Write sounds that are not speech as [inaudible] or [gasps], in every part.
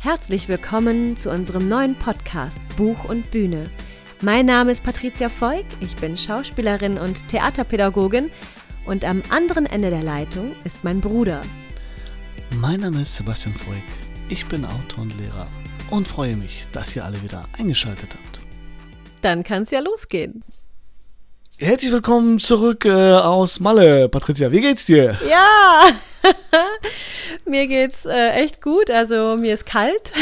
Herzlich willkommen zu unserem neuen Podcast Buch und Bühne. Mein Name ist Patricia Voig, ich bin Schauspielerin und Theaterpädagogin und am anderen Ende der Leitung ist mein Bruder. Mein Name ist Sebastian Voig, ich bin Autor und Lehrer und freue mich, dass ihr alle wieder eingeschaltet habt. Dann kann es ja losgehen. Herzlich willkommen zurück äh, aus Malle. Patricia, wie geht's dir? Ja, [laughs] mir geht's äh, echt gut. Also mir ist kalt.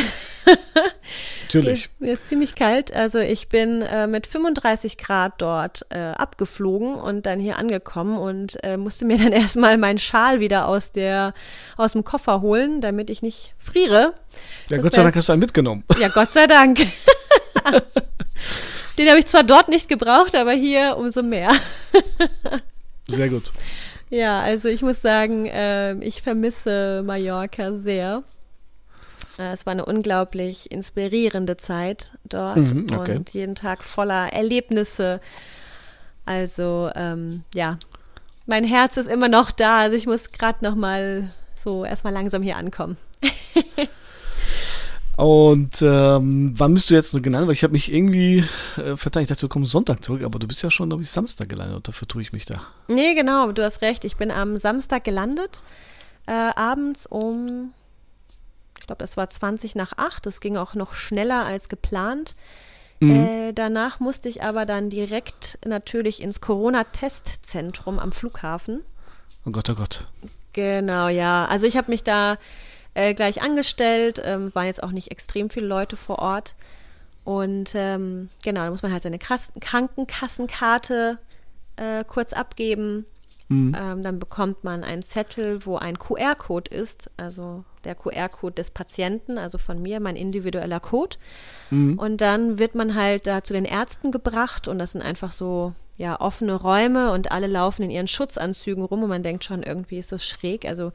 [laughs] Natürlich. Mir, mir ist ziemlich kalt. Also ich bin äh, mit 35 Grad dort äh, abgeflogen und dann hier angekommen und äh, musste mir dann [laughs] erstmal meinen Schal wieder aus der aus dem Koffer holen, damit ich nicht friere. Ja, das Gott sei Dank hast du einen mitgenommen. Ja, Gott sei Dank. Den habe ich zwar dort nicht gebraucht, aber hier umso mehr. [laughs] Sehr gut. Ja, also ich muss sagen, äh, ich vermisse Mallorca sehr. Äh, es war eine unglaublich inspirierende Zeit dort mhm, okay. und jeden Tag voller Erlebnisse. Also ähm, ja, mein Herz ist immer noch da. Also ich muss gerade noch mal so erstmal langsam hier ankommen. [laughs] Und ähm, wann bist du jetzt noch gelandet? Weil ich habe mich irgendwie äh, verteilt. Ich dachte, du kommst Sonntag zurück, aber du bist ja schon, glaube ich, Samstag gelandet. Und dafür tue ich mich da. Nee, genau, du hast recht. Ich bin am Samstag gelandet. Äh, abends um, ich glaube, das war 20 nach 8. Das ging auch noch schneller als geplant. Mhm. Äh, danach musste ich aber dann direkt natürlich ins Corona-Testzentrum am Flughafen. Oh Gott, oh Gott. Genau, ja. Also ich habe mich da äh, gleich angestellt, ähm, waren jetzt auch nicht extrem viele Leute vor Ort. Und ähm, genau, da muss man halt seine Krass Krankenkassenkarte äh, kurz abgeben. Mhm. Ähm, dann bekommt man einen Zettel, wo ein QR-Code ist, also der QR-Code des Patienten, also von mir, mein individueller Code. Mhm. Und dann wird man halt da zu den Ärzten gebracht und das sind einfach so ja offene Räume und alle laufen in ihren Schutzanzügen rum und man denkt schon, irgendwie ist das schräg. Also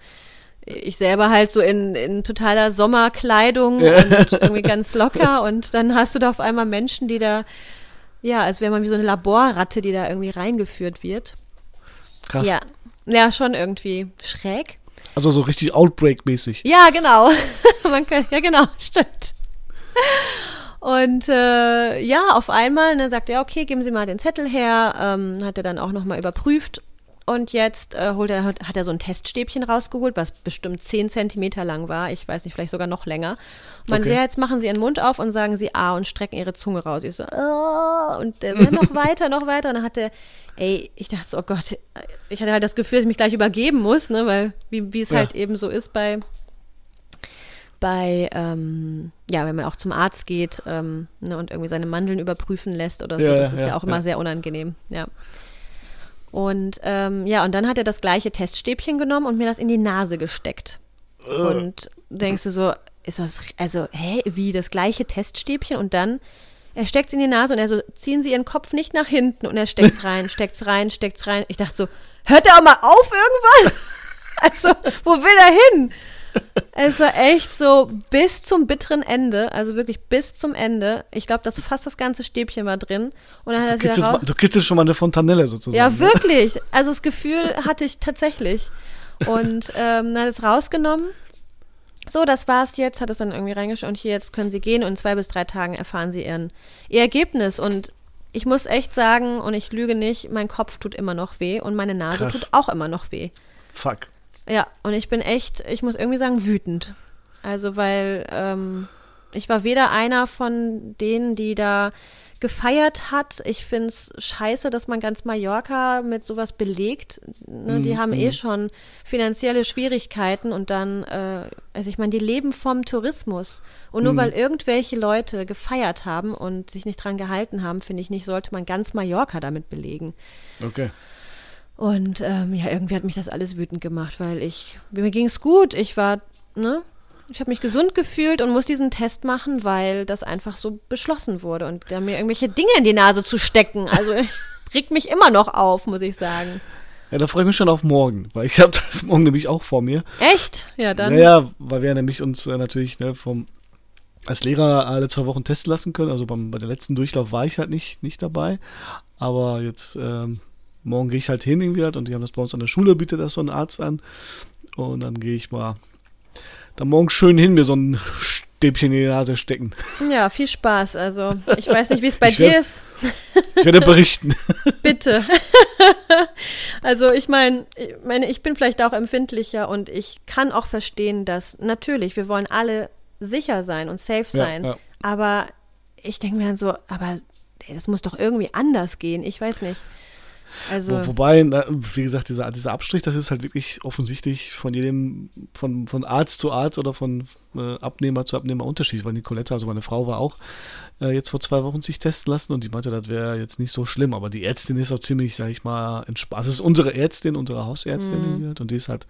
ich selber halt so in, in totaler Sommerkleidung ja. und irgendwie ganz locker und dann hast du da auf einmal Menschen, die da, ja, als wäre man wie so eine Laborratte, die da irgendwie reingeführt wird. Krass. Ja, ja schon irgendwie schräg. Also so richtig Outbreak-mäßig. Ja, genau. [laughs] man kann, ja, genau, [laughs] stimmt. Und äh, ja, auf einmal ne, sagt er, okay, geben Sie mal den Zettel her. Ähm, hat er dann auch nochmal überprüft und jetzt äh, holt er, hat er so ein Teststäbchen rausgeholt, was bestimmt 10 Zentimeter lang war. Ich weiß nicht, vielleicht sogar noch länger. Und man okay. jetzt machen sie ihren Mund auf und sagen sie A und strecken ihre Zunge raus. Ich so, oh, und so, noch [laughs] weiter, noch weiter. Und dann hat er, ey, ich dachte so, oh Gott, ich hatte halt das Gefühl, dass ich mich gleich übergeben muss, ne, weil, wie, wie es ja. halt eben so ist bei, bei, ähm, ja, wenn man auch zum Arzt geht ähm, ne, und irgendwie seine Mandeln überprüfen lässt oder so, ja, das ist ja, ja auch immer sehr unangenehm, ja. Und ähm, ja, und dann hat er das gleiche Teststäbchen genommen und mir das in die Nase gesteckt. Uh. Und denkst du so, ist das, also, hä, wie das gleiche Teststäbchen? Und dann, er steckt es in die Nase und er so, ziehen Sie Ihren Kopf nicht nach hinten. Und er steckt es [laughs] rein, steckt es rein, steckt es rein. Ich dachte so, hört er auch mal auf irgendwann? [laughs] also, wo will er hin? Es war echt so bis zum bitteren Ende, also wirklich bis zum Ende. Ich glaube, dass fast das ganze Stäbchen war drin. Und dann hat du, kitzelst, du kitzelst schon mal eine Fontanelle sozusagen. Ja, ne? wirklich. Also das Gefühl hatte ich tatsächlich. Und ähm, dann hat es rausgenommen. So, das war's jetzt, hat es dann irgendwie reingeschaut und hier jetzt können Sie gehen und in zwei bis drei Tagen erfahren Sie Ihren, Ihr Ergebnis. Und ich muss echt sagen, und ich lüge nicht, mein Kopf tut immer noch weh und meine Nase Krass. tut auch immer noch weh. Fuck. Ja, und ich bin echt, ich muss irgendwie sagen, wütend. Also, weil ähm, ich war weder einer von denen, die da gefeiert hat. Ich finde es scheiße, dass man ganz Mallorca mit sowas belegt. Ne, mm, die haben mm. eh schon finanzielle Schwierigkeiten und dann, äh, also ich meine, die leben vom Tourismus. Und nur mm. weil irgendwelche Leute gefeiert haben und sich nicht dran gehalten haben, finde ich nicht, sollte man ganz Mallorca damit belegen. Okay. Und ähm, ja, irgendwie hat mich das alles wütend gemacht, weil ich, mir ging es gut. Ich war, ne? Ich habe mich gesund gefühlt und muss diesen Test machen, weil das einfach so beschlossen wurde und da mir irgendwelche Dinge in die Nase zu stecken. Also ich [laughs] regt mich immer noch auf, muss ich sagen. Ja, da freue ich mich schon auf morgen, weil ich habe [laughs] das morgen nämlich auch vor mir. Echt? Ja, dann. Naja, weil wir nämlich uns äh, natürlich ne, vom als Lehrer alle zwei Wochen testen lassen können. Also beim, bei der letzten Durchlauf war ich halt nicht, nicht dabei. Aber jetzt ähm, morgen gehe ich halt hin irgendwie halt und die haben das bei uns an der Schule, bietet das so ein Arzt an. Und dann gehe ich mal da morgen schön hin, mir so einen Stäbchen in die Nase stecken. Ja, viel Spaß. Also, ich weiß nicht, wie es [laughs] bei Ich dir ist. Ich werde berichten. [laughs] Bitte. [laughs] also, ich meine, ich meine, ich bin vielleicht auch empfindlicher und ich kann auch verstehen, dass natürlich, wir wollen alle sicher sein und safe Ja, sein. ja. Aber ich denke mir dann so, aber ey, das muss doch irgendwie anders gehen. Ich weiß nicht. Also, Wo, wobei, na, wie gesagt, dieser, dieser Abstrich, das ist halt wirklich offensichtlich von jedem, von, von Arzt zu Arzt oder von äh, Abnehmer zu Abnehmer unterschiedlich. Weil Nicoletta, also meine Frau, war auch äh, jetzt vor zwei Wochen sich testen lassen und die meinte, das wäre jetzt nicht so schlimm. Aber die Ärztin ist auch ziemlich, sag ich mal, entspannt. Das ist unsere Ärztin, unsere Hausärztin Mhm. irgendwie halt und die ist halt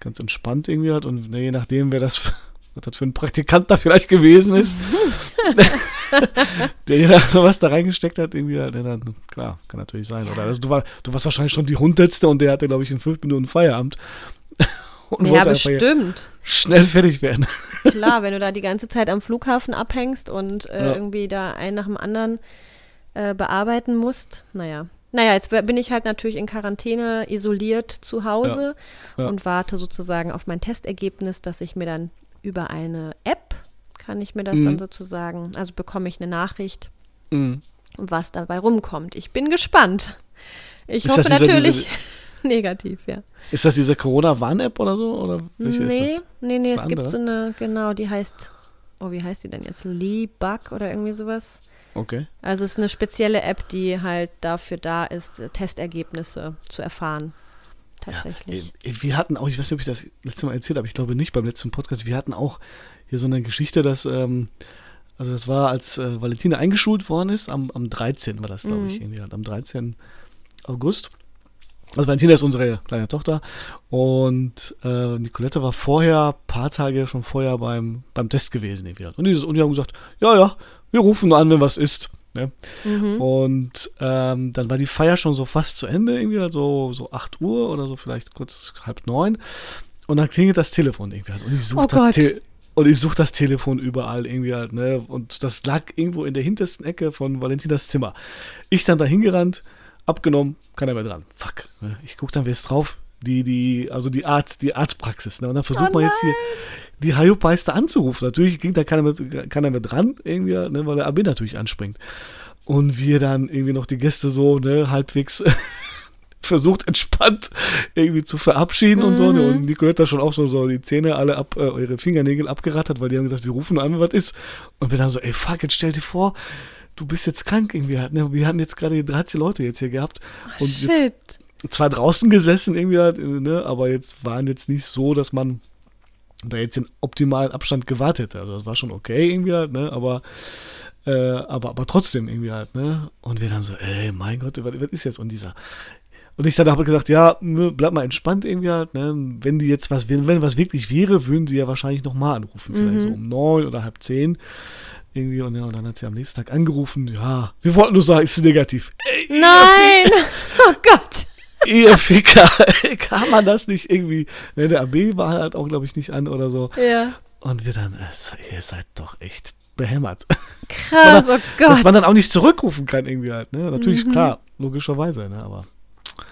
ganz entspannt irgendwie halt und ne, je nachdem, wer das, [laughs] was das für ein Praktikant da vielleicht gewesen ist, [laughs] [laughs] der jeder was da reingesteckt hat, irgendwie, der dann, klar, kann natürlich sein. Oder also du, war, du warst wahrscheinlich schon die hundertste und der hatte, glaube ich, in fünf Minuten Feierabend. [laughs] Und ja, bestimmt. schnell fertig werden. [laughs] Klar, wenn du da die ganze Zeit am Flughafen abhängst und äh, Ja. irgendwie da einen nach dem anderen äh, bearbeiten musst. Naja. Naja, jetzt bin ich halt natürlich in Quarantäne isoliert zu Hause Ja. Ja. und warte sozusagen auf mein Testergebnis, dass ich mir dann über eine App kann ich mir das Mhm. dann sozusagen, also bekomme ich eine Nachricht, Mhm. was dabei rumkommt. Ich bin gespannt. Ich Ist hoffe das dieser- natürlich [laughs] negativ, ja. Ist das diese Corona-Warn-App oder so? Oder welche nee, ist das? nee, nee, Ist es eine gibt andere? so eine, genau, die heißt, oh, wie heißt die denn jetzt? Lee Bug oder irgendwie sowas. Okay. Also es ist eine spezielle App, die halt dafür da ist, äh, Testergebnisse zu erfahren. Tatsächlich. Äh, Wir hatten auch, ich weiß nicht, ob ich das letzte Mal erzählt habe, ich glaube nicht beim letzten Podcast, wir hatten auch hier so eine Geschichte, dass, ähm, also das war, als äh, Valentina eingeschult worden ist, am, am 13. war das, glaube ich, Mhm. irgendwie halt, am 13. August. Also Valentina ist unsere kleine Tochter und äh, Nicolette war vorher, paar Tage schon vorher beim, beim Test gewesen. Irgendwie. Und, die, und die haben gesagt, ja, ja, wir rufen nur an, wenn was ist. Ne? Mhm. Und ähm, dann war die Feier schon so fast zu Ende, irgendwie halt so, so 8 Uhr oder so, vielleicht kurz halb neun. Und dann klingelt das Telefon irgendwie halt. Und ich suche Oh das. Te und ich such das Telefon überall irgendwie halt, ne? Und das lag irgendwo in der hintersten Ecke von Valentinas Zimmer. Ich dann da hingerannt, abgenommen, keiner mehr dran. Fuck. Ne? Ich guck dann, wer ist drauf? Die, die, also die Arzt, die Arztpraxis. Ne? Und dann versucht Oh man jetzt hier die Hayopeister anzurufen. Natürlich ging da keiner mehr, keiner mehr dran, irgendwie, ne? weil der AB natürlich anspringt. Und wir dann irgendwie noch die Gäste so, ne, halbwegs [laughs] versucht entspannt irgendwie zu verabschieden und so. Mhm. Und Nicoletta schon auch so, so die Zähne alle ab, äh, ihre Fingernägel abgerattert, weil die haben gesagt, wir rufen an, wenn was ist. Und wir dann so, ey, fuck, jetzt stell dir vor, du bist jetzt krank irgendwie halt, ne? Wir hatten jetzt gerade die 13 Leute jetzt hier gehabt. Und jetzt Shit. zwar draußen gesessen irgendwie halt, ne, aber jetzt waren jetzt nicht so, dass man da jetzt den optimalen Abstand gewahrt hätte. Also das war schon okay irgendwie halt, ne, aber äh, aber aber trotzdem irgendwie halt, ne? Und wir dann so, ey, mein Gott, was, was ist jetzt und dieser und ich dann habe gesagt, ja, bleib mal entspannt irgendwie halt, ne? Wenn die jetzt was, wenn, wenn was wirklich wäre, würden sie ja wahrscheinlich nochmal anrufen, vielleicht Mhm. so um neun oder halb zehn. Irgendwie, und, ja, und dann hat sie am nächsten Tag angerufen, ja, wir wollten nur sagen, es ist negativ. Ey, Nein! [laughs] Oh Gott! ihr Ficker, [laughs] kann man das nicht irgendwie, ne, der AB war halt auch, glaube ich, nicht an oder so. Ja. Und wir dann, ihr seid doch echt behämmert. Krass, [laughs] oh Gott. Dass man dann auch nicht zurückrufen kann irgendwie halt, ne? Natürlich, Mhm. klar, logischerweise, ne, aber.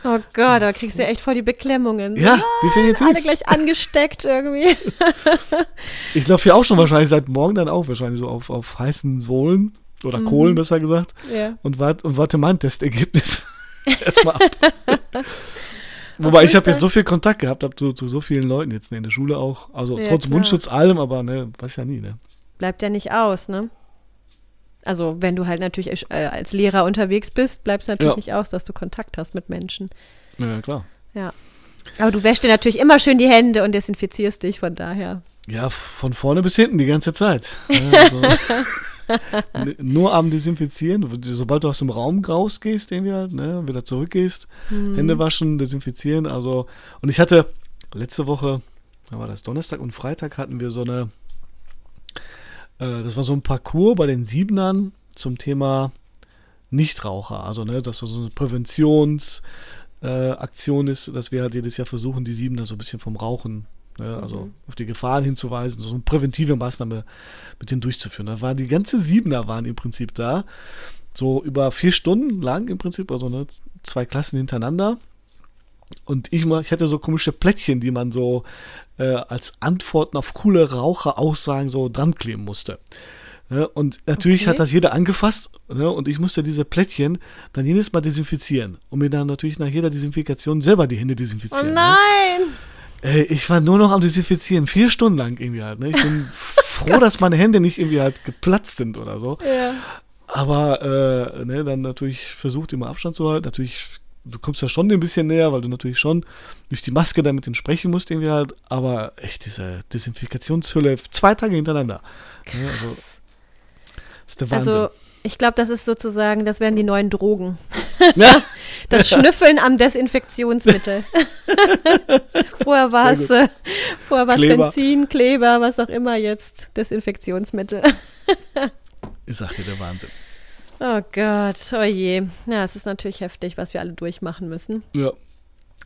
Oh Gott, da kriegst du ja echt voll die Beklemmungen. Ja, Alle definitiv. gleich angesteckt irgendwie. [laughs] Ich glaube hier auch schon wahrscheinlich seit morgen dann auch, wahrscheinlich so auf, auf heißen Sohlen oder Mhm. Kohlen, besser gesagt. Ja. Und, wart, und warte mal ein Testergebnis. [laughs] Erstmal ab. [laughs] Wobei ich habe jetzt so viel Kontakt gehabt hab zu, zu so vielen Leuten jetzt ne, in der Schule auch. Also Ja, trotz klar. Mundschutz allem, aber ne, weiß ja nie, ne? Bleibt ja nicht aus, ne? Also, wenn du halt natürlich äh, als Lehrer unterwegs bist, bleibt es natürlich Ja. nicht aus, dass du Kontakt hast mit Menschen. Ja, klar. Aber du wäschst dir natürlich immer schön die Hände und desinfizierst dich, von daher. Ja, von vorne bis hinten die ganze Zeit. Ja, also, [laughs] nur am Desinfizieren. Sobald du aus dem Raum rausgehst, irgendwie halt, ne, wieder zurückgehst, Hm. Hände waschen, desinfizieren. Also, und ich hatte letzte Woche, da war das Donnerstag und Freitag, hatten wir so eine, äh, das war so ein Parcours bei den Siebenern zum Thema Nichtraucher. Also, ne, das war so eine Präventions- äh, ist, dass wir halt jedes Jahr versuchen, die Siebener so ein bisschen vom Rauchen, ne, also Mhm. auf die Gefahren hinzuweisen, so eine präventive Maßnahme mit denen durchzuführen. Da waren die ganze Siebener waren im Prinzip da, so über vier Stunden lang im Prinzip, also ne, zwei Klassen hintereinander. Und ich mal, ich hatte so komische Plättchen, die man so äh, als Antworten auf coole Raucheraussagen so dran kleben musste. Ne? Und natürlich Okay. hat das jeder angefasst ne? und ich musste diese Plättchen dann jedes Mal desinfizieren und mir dann natürlich nach jeder Desinfikation selber die Hände Oh desinfizieren. Ne? nein! Ey, ich war nur noch am Desinfizieren, vier Stunden lang irgendwie halt. Ne? Ich bin [laughs] froh, dass meine Hände nicht irgendwie halt geplatzt sind oder so. Ja. Aber äh, ne, dann natürlich versucht immer Abstand zu halten. Natürlich, du kommst ja schon ein bisschen näher, weil du natürlich schon durch die Maske dann mit dem sprechen musst irgendwie halt. Aber echt diese Desinfikationshülle zwei Tage hintereinander. Ne, also, das ist der Wahnsinn. Also, ich glaube, das ist sozusagen, das wären die neuen Drogen. [laughs] ja, [laughs] Das Schnüffeln am Desinfektionsmittel. [laughs] vorher war es äh, vorher war's Kleber. Benzin, Kleber, was auch immer jetzt, Desinfektionsmittel. ich sagte der Wahnsinn. Oh Gott, oh je. Ja, es ist natürlich heftig, was wir alle durchmachen müssen. Ja,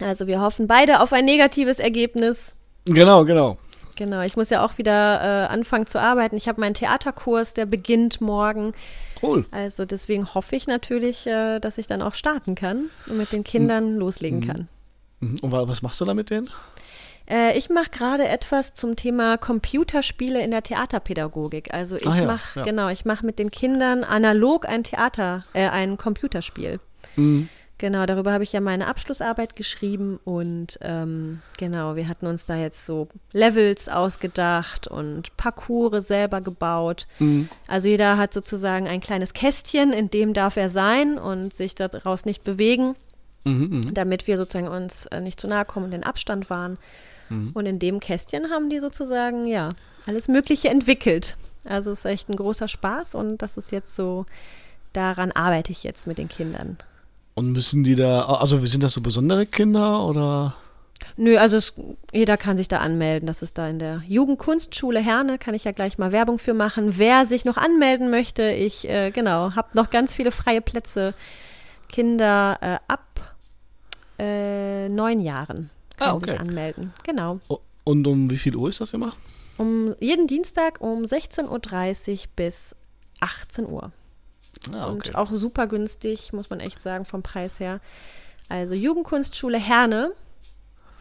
Also wir hoffen beide auf ein negatives Ergebnis. genau, genau. Genau, ich muss ja auch wieder äh, anfangen zu arbeiten. Ich habe meinen Theaterkurs, der beginnt morgen. Cool. Also deswegen hoffe ich natürlich, äh, dass ich dann auch starten kann und mit den Kindern loslegen kann. Mhm. Und wa- was machst du da mit denen? Äh, ich mache gerade etwas zum Thema Computerspiele in der Theaterpädagogik. Also ich Ah ja, mache ja. genau, ich mache mit den Kindern analog ein Theater, äh, ein Computerspiel. Mhm. Genau, darüber habe ich ja meine Abschlussarbeit geschrieben und ähm, genau, wir hatten uns da jetzt so Levels ausgedacht und Parcours selber gebaut. Mhm. Also jeder hat sozusagen ein kleines Kästchen, in dem darf er sein und sich daraus nicht bewegen, Mhm, mhm. damit wir sozusagen uns äh, nicht zu nahe kommen und den Abstand wahren. Mhm. Und in dem Kästchen haben die sozusagen, ja, alles Mögliche entwickelt. Also es ist echt ein großer Spaß und das ist jetzt so, daran arbeite ich jetzt mit den Kindern. Und müssen die da, also sind das so besondere Kinder oder? Nö, also es, jeder kann sich da anmelden. Das ist da in der Jugendkunstschule Herne, kann ich ja gleich mal Werbung für machen. Wer sich noch anmelden möchte, ich, äh, genau, habe noch ganz viele freie Plätze. Kinder äh, ab äh, neun Jahren Ah, okay. sich anmelden. Genau. Und um wie viel Uhr ist das immer? Um jeden Dienstag um 16.30 Uhr bis 18 Uhr. Ah, Und auch super günstig, muss man echt sagen, vom Preis her. Also Jugendkunstschule Herne.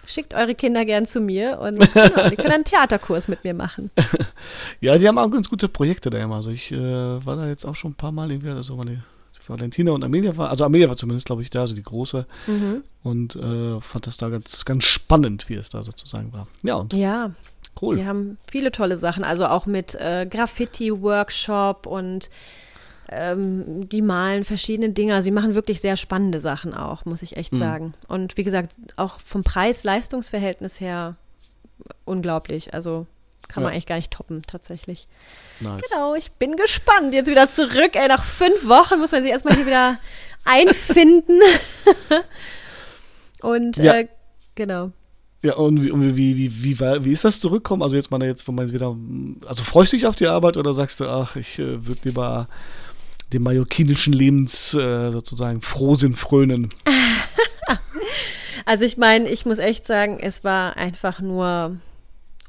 Schickt eure Kinder gern zu mir und [laughs] genau, die können einen Theaterkurs mit mir machen. [laughs] Ja, die haben auch ganz gute Projekte da immer. Also ich äh, war da jetzt auch schon ein paar Mal irgendwie, also meine Valentina und Amelia war, also Amelia war zumindest, glaube ich, da, also die große. Mhm. Und äh, fand das da ganz, ganz spannend, wie es da sozusagen war. Ja, und Ja, cool. die haben viele tolle Sachen, also auch mit äh, Graffiti-Workshop und ähm, die malen verschiedene Dinge. Sie machen wirklich sehr spannende Sachen auch, muss ich echt Mhm. sagen. Und wie gesagt, auch vom Preis-Leistungs-Verhältnis her unglaublich. Also kann man Ja. eigentlich gar nicht toppen, tatsächlich. Nice. Genau, ich bin gespannt. Jetzt wieder zurück. Ey, nach fünf Wochen muss man sich erstmal hier wieder [laughs] einfinden. [laughs] Und Ja. äh, genau. Ja, und wie, und wie, wie, wie, wie ist das zurückkommen? Also jetzt mal jetzt, wenn man wieder, also freust du dich auf die Arbeit oder sagst du, ach, ich äh, würde lieber dem mallorquinischen Lebens äh, sozusagen Frohsinn frönen? [laughs] Also ich meine, ich muss echt sagen, es war einfach nur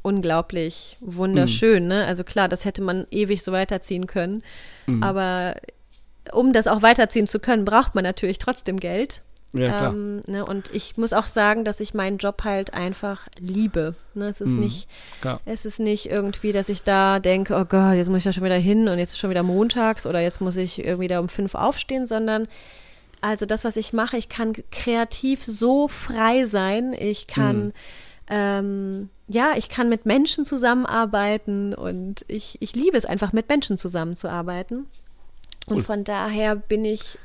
unglaublich wunderschön. Ne? Also klar, das hätte man ewig so weiterziehen können. Mhm. Aber um das auch weiterziehen zu können, braucht man natürlich trotzdem Geld. Ja, klar. Ähm, ne, und ich muss auch sagen, dass ich meinen Job halt einfach liebe. Ne, es ist Mhm. nicht, klar. es ist nicht irgendwie, dass ich da denke, oh Gott, jetzt muss ich da schon wieder hin und jetzt ist schon wieder montags oder jetzt muss ich irgendwie da um fünf aufstehen, sondern also das, was ich mache, ich kann kreativ so frei sein. Ich kann Mhm. Ähm, ja, ich kann mit Menschen zusammenarbeiten und ich, ich liebe es einfach, mit Menschen zusammenzuarbeiten. Cool. Und von daher bin ich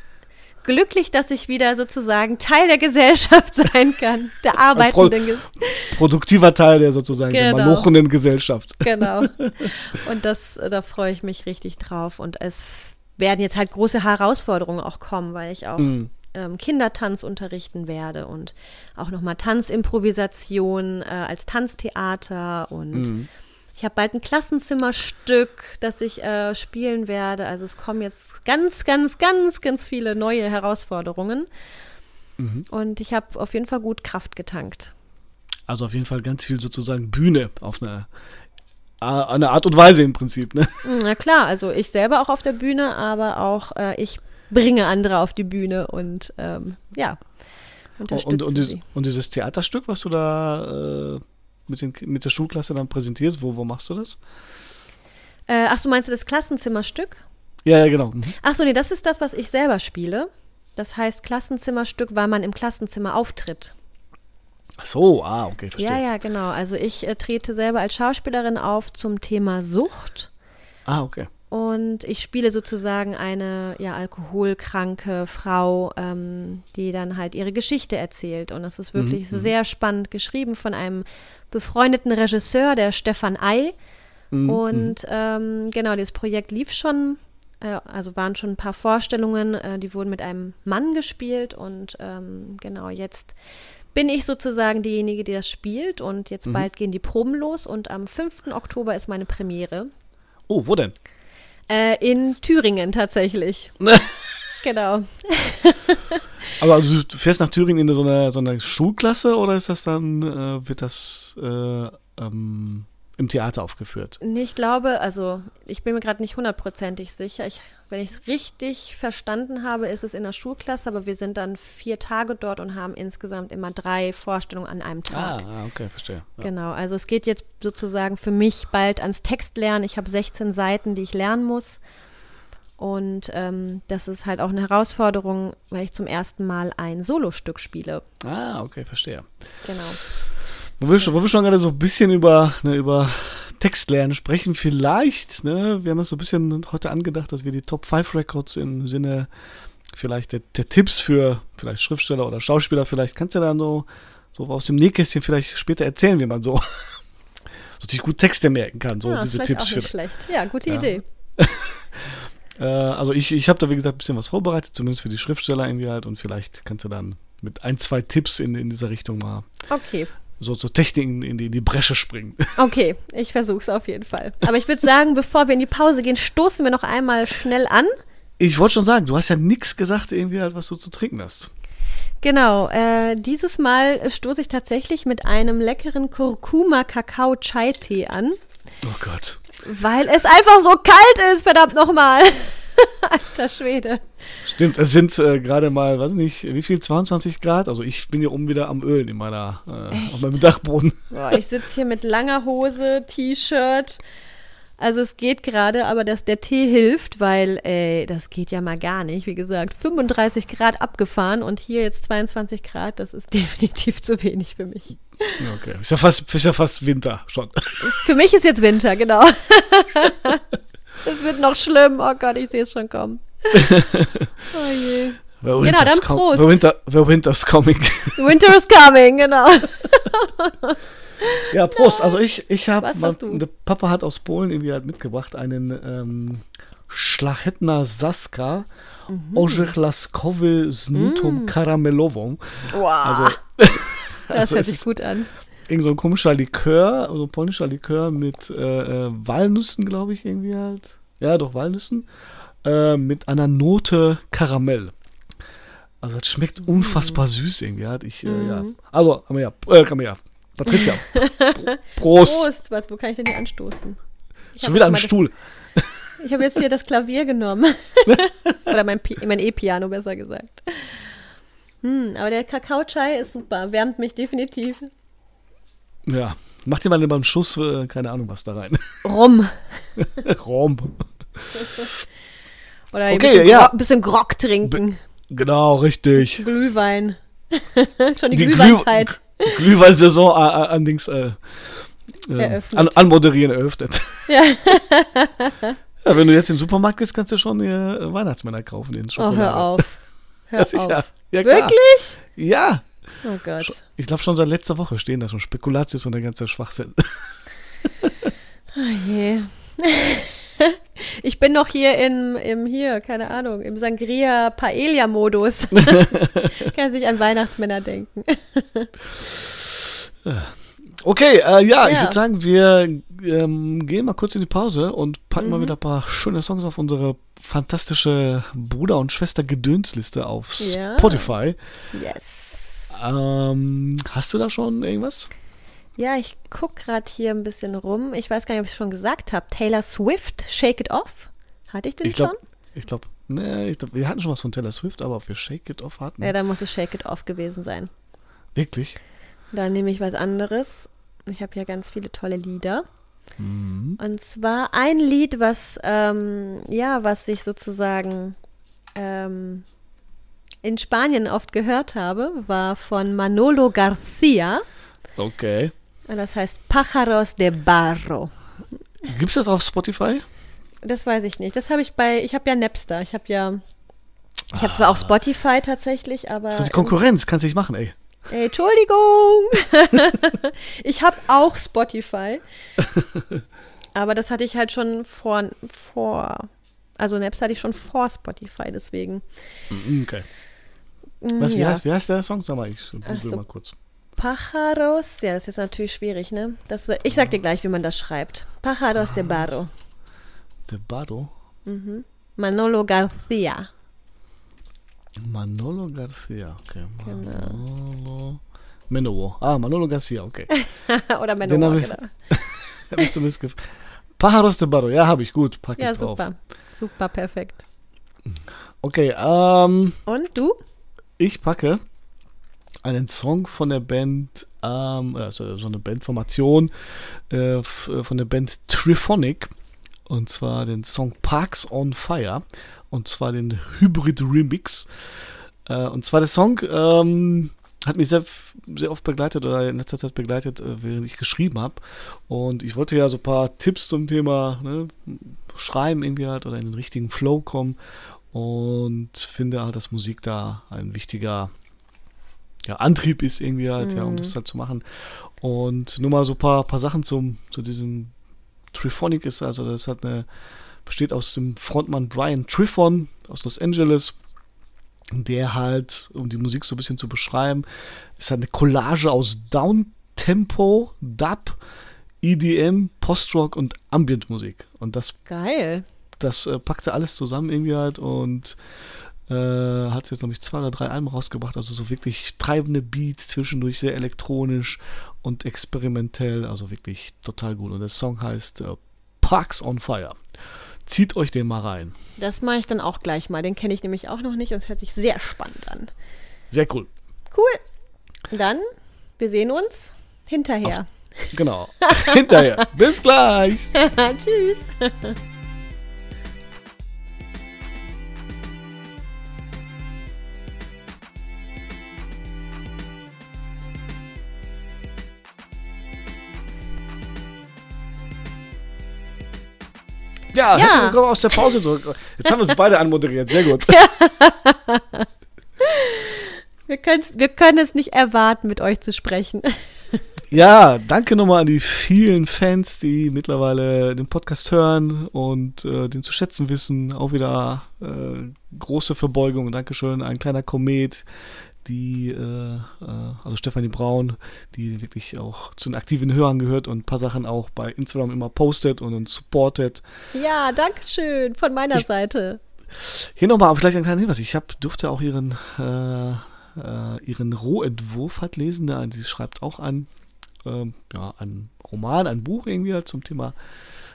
glücklich, dass ich wieder sozusagen Teil der Gesellschaft [laughs] sein kann, der arbeitenden Ge Produktiver Teil der sozusagen der Genau. malochenden Gesellschaft. Genau. [laughs] Und das, da freue ich mich richtig drauf. Und es werden jetzt halt große Herausforderungen auch kommen, weil ich auch Mhm. Ähm, Kindertanz unterrichten werde und auch nochmal Tanzimprovisation äh, als Tanztheater und Mhm. ich habe bald ein Klassenzimmerstück, das ich äh, spielen werde. Also es kommen jetzt ganz, ganz, ganz, ganz viele neue Herausforderungen Mhm. und ich habe auf jeden Fall gut Kraft getankt. Also auf jeden Fall ganz viel sozusagen Bühne auf eine, a- eine Art und Weise im Prinzip. Ne? Mm, Na klar, also ich selber auch auf der Bühne, aber auch äh, ich bringe andere auf die Bühne und ähm, ja, unterstütze Und, und, dies, sie. und dieses Theaterstück, was du da äh, mit, den, mit der Schulklasse dann präsentierst? Wo, wo machst du das? Äh, ach, du meinst das Klassenzimmerstück? Ja, ja, genau. Mhm. Ach so, nee, das ist das, was ich selber spiele. Das heißt Klassenzimmerstück, weil man im Klassenzimmer auftritt. Ach so, ah, okay, verstehe. Ja, ja, genau. Also ich äh, trete selber als Schauspielerin auf zum Thema Sucht. Ah, okay. Und ich spiele sozusagen eine ja, alkoholkranke Frau, ähm, die dann halt ihre Geschichte erzählt. Und es ist wirklich Mhm, mhm. sehr spannend geschrieben von einem befreundeten Regisseur, der Stefan Ei. Mhm, Und ähm, genau, dieses Projekt lief schon, äh, also waren schon ein paar Vorstellungen, äh, die wurden mit einem Mann gespielt und ähm, genau, jetzt bin ich sozusagen diejenige, die das spielt und jetzt Mhm. bald gehen die Proben los und am 5. Oktober ist meine Premiere. Oh, wo denn? Äh, in Thüringen tatsächlich. [laughs] genau. Aber also, du fährst nach Thüringen in so einer, so einer Schulklasse oder ist das dann, äh, wird das äh, ähm, im Theater aufgeführt? Nee, Ich glaube, also ich bin mir gerade nicht hundertprozentig sicher. Ich, wenn ich es richtig verstanden habe, ist es in der Schulklasse, aber wir sind dann vier Tage dort und haben insgesamt immer drei Vorstellungen an einem Tag. Ah, ah, okay, verstehe. Ja. Genau, also es geht jetzt sozusagen für mich bald ans Textlernen. Ich habe 16 Seiten, die ich lernen muss. Und ähm, das ist halt auch eine Herausforderung, weil ich zum ersten Mal ein Solostück spiele. Ah, okay, verstehe. Genau. Wo wir schon, wo wir schon gerade so ein bisschen über, ne, über Textlernen sprechen, vielleicht, ne, wir haben es so ein bisschen heute angedacht, dass wir die Top 5 Records im Sinne vielleicht der, der Tipps für vielleicht Schriftsteller oder Schauspieler, vielleicht kannst du dann so, so aus dem Nähkästchen vielleicht später erzählen, wie man so, so sich gut Texte merken kann, so ja, diese Tipps auch nicht schlecht. Ja, gute Ja. Idee. [laughs] Äh, also ich, ich habe da wie gesagt ein bisschen was vorbereitet, zumindest für die Schriftsteller irgendwie halt und vielleicht kannst du dann mit ein, zwei Tipps in, in dieser Richtung mal Okay. So, so Techniken in die, in die Bresche springen. [laughs] Okay, ich versuche es auf jeden Fall. Aber ich würde sagen, bevor wir in die Pause gehen, stoßen wir noch einmal schnell an. Ich wollte schon sagen, du hast ja nichts gesagt, irgendwie halt, was du zu trinken hast. Genau, äh, dieses Mal stoße ich tatsächlich mit einem leckeren Kurkuma-Kakao-Chai-Tee an, Oh Gott. weil es einfach so kalt ist, verdammt nochmal. [laughs] Alter Schwede. Stimmt, es sind äh, gerade mal, weiß nicht, wie viel, 22 Grad? Also ich bin hier oben wieder am Ölen in meiner, äh, auf meinem Dachboden. [laughs] Boah, ich sitze hier mit langer Hose, T-Shirt. Also es geht gerade, aber das, der Tee hilft, weil ey, das geht ja mal gar nicht. Wie gesagt, 35 Grad abgefahren und hier jetzt 22 Grad, das ist [laughs] definitiv zu wenig für mich. Okay, ist ja fast, ist ja fast Winter schon. Für mich ist jetzt Winter, genau. Es wird noch schlimm. Oh Gott, ich sehe es schon kommen. [laughs] Oh je. Genau, winter's dann com- Prost. Where, winter, where winter's coming. [laughs] Winter is coming, genau. Ja, Prost. Also ich, ich habe, Was hast du? der Papa hat aus Polen irgendwie halt mitgebracht einen ähm, Szlachetna Saska Mhm. Orzech Laskowy z nutą karamelową. Wow. Also, [laughs] das also hört sich gut an. Irgend so ein komischer Likör, also polnischer Likör mit äh, äh, Walnüssen, glaube ich, irgendwie halt. Ja, doch, Walnüssen. Äh, mit einer Note Karamell. Also es schmeckt unfassbar süß irgendwie halt. Ich, äh, ja. Mhm. Also, aber ja, äh, komm her. Patricia. Pro- [laughs] Prost. Prost. Warte, wo kann ich denn hier anstoßen? Ich Schon wieder am Stuhl. Das, [laughs] ich habe jetzt hier das Klavier genommen. [laughs] Oder mein, mein E-Piano, besser gesagt. Hm, aber der Kakao-Chai ist super. Wärmt mich definitiv. Ja. Mach dir mal beim Schuss, äh, keine Ahnung, was da rein. Rum. [laughs] Rom. Oder ein Okay, bisschen, ja. Grog, bisschen Grog trinken. Genau, richtig. Glühwein. [laughs] Schon die, Die Glüh- Glühweinzeit. Glühwein-Saison äh, äh, allerdings äh, äh, an, anmoderieren eröffnet. [laughs] Ja. Ja, wenn du jetzt den Supermarkt gehst, kannst du schon äh, Weihnachtsmänner kaufen in Oh, Schokolade. hör auf. Hör Ja, auf. Ja, klar. Wirklich? Ja. Oh Gott. Ich glaube schon seit letzter Woche stehen da schon Spekulatius und der ganze Schwachsinn. [laughs] Oh je. Ich bin noch hier im, im hier, keine Ahnung, im Sangria Paella Modus. [laughs] Kann sich an Weihnachtsmänner denken. Okay, äh, ja, ich Ja. würde sagen, wir ähm, gehen mal kurz in die Pause und packen mal Mhm. wieder ein paar schöne Songs auf unsere fantastische Bruder- und Schwester-Gedönsliste auf Ja. Spotify. Yes. Ähm, hast du da schon irgendwas? Ja, ich guck gerade hier ein bisschen rum. Ich weiß gar nicht, ob ich es schon gesagt habe. Taylor Swift, Shake It Off. Hatte ich den Ich glaub- schon? Ich glaube, ne, ich glaub, wir hatten schon was von Taylor Swift, aber ob wir Shake It Off hatten. Ja, dann muss es Shake It Off gewesen sein. Wirklich? Dann nehme ich was anderes. Ich habe ja ganz viele tolle Lieder. Mhm. Und zwar ein Lied, was, ähm, ja, was ich sozusagen ähm, in Spanien oft gehört habe, war von Manolo Garcia. Okay. Und das heißt Pájaros de Barro. Gibt's das auf Spotify? Das weiß ich nicht. Das habe ich bei, ich habe ja Napster. Ich habe ja, ich habe zwar auch Spotify tatsächlich, aber. Doch die Konkurrenz, kannst du nicht machen, ey. Ey, Entschuldigung. [laughs] ich habe auch Spotify. [laughs] Aber das hatte ich halt schon vor, vor, also Napster hatte ich schon vor Spotify, deswegen. Mhm, Okay. Mm, Was, wie, ja. heißt, wie heißt der Song? Sag mal, ich google so. mal kurz. Pájaros, ja, das ist jetzt natürlich schwierig, ne? Das, ich sag dir gleich, wie man das schreibt. Pájaros de Barro. Der Bado. Manolo Garcia. Manolo Garcia. Okay. Genau. Manolo. Manolo. Ah, Manolo Garcia, okay. [laughs] Oder Den ich- genau. [laughs] Hab ich zumindest gef Pájaros de Bado. Ja, habe ich. Gut, pack ich Ja, drauf. super. Super, perfekt. Okay, ähm, Und du? Ich packe einen Song von der Band, ähm, also so eine Bandformation äh, äh, von der Band Triphonic. Und zwar den Song Parks on Fire. Und zwar den Hybrid Remix. Äh, und zwar der Song ähm, hat mich sehr, sehr oft begleitet oder in letzter Zeit begleitet, äh, während ich geschrieben habe. Und ich wollte ja so ein paar Tipps zum Thema ne, Schreiben irgendwie halt oder in den richtigen Flow kommen. Und finde halt, dass Musik da ein wichtiger ja, Antrieb ist irgendwie halt, ja, um das halt zu machen. Und nur mal so ein paar, paar Sachen zum, zu diesem Triphonic ist, also das hat eine, besteht aus dem Frontmann Brian Triphon aus Los Angeles, der halt, um die Musik so ein bisschen zu beschreiben, ist halt eine Collage aus Downtempo, Dub, EDM, Postrock und Ambient-Musik. Und das Geil. Das äh, packte alles zusammen irgendwie halt und äh, hat jetzt, glaube ich, zwei oder drei Alben rausgebracht. Also so wirklich treibende Beats, zwischendurch sehr elektronisch und experimentell. Also wirklich total gut. Und der Song heißt äh, Parks on Fire. Zieht euch den mal rein. Das mache ich dann auch gleich mal. Den kenne ich nämlich auch noch nicht und es hört sich sehr spannend an. Sehr cool. Cool. Dann, wir sehen uns hinterher. Genau. [laughs] Hinterher. Bis gleich. [laughs] Tschüss. Ja, Ja. herzlich willkommen aus der Pause zurück. Jetzt haben wir uns beide anmoderiert. Sehr gut. Wir, können's- wir können es nicht erwarten, mit euch zu sprechen. Ja, danke nochmal an die vielen Fans, die mittlerweile den Podcast hören und äh, den zu schätzen wissen. Auch wieder äh, große Verbeugung. Dankeschön. Ein kleiner Komet, die, äh, äh, also Stefanie Braun, die wirklich auch zu den aktiven Hörern gehört und ein paar Sachen auch bei Instagram immer postet und uns supportet. Ja, danke schön von meiner Ich- Seite. Hier nochmal vielleicht ein kleiner Hinweis. Ich hab, durfte auch ihren, äh, äh, ihren Rohentwurf halt lesen. Da, sie schreibt auch ein, ähm, ja, ein Roman, ein Buch irgendwie halt zum Thema,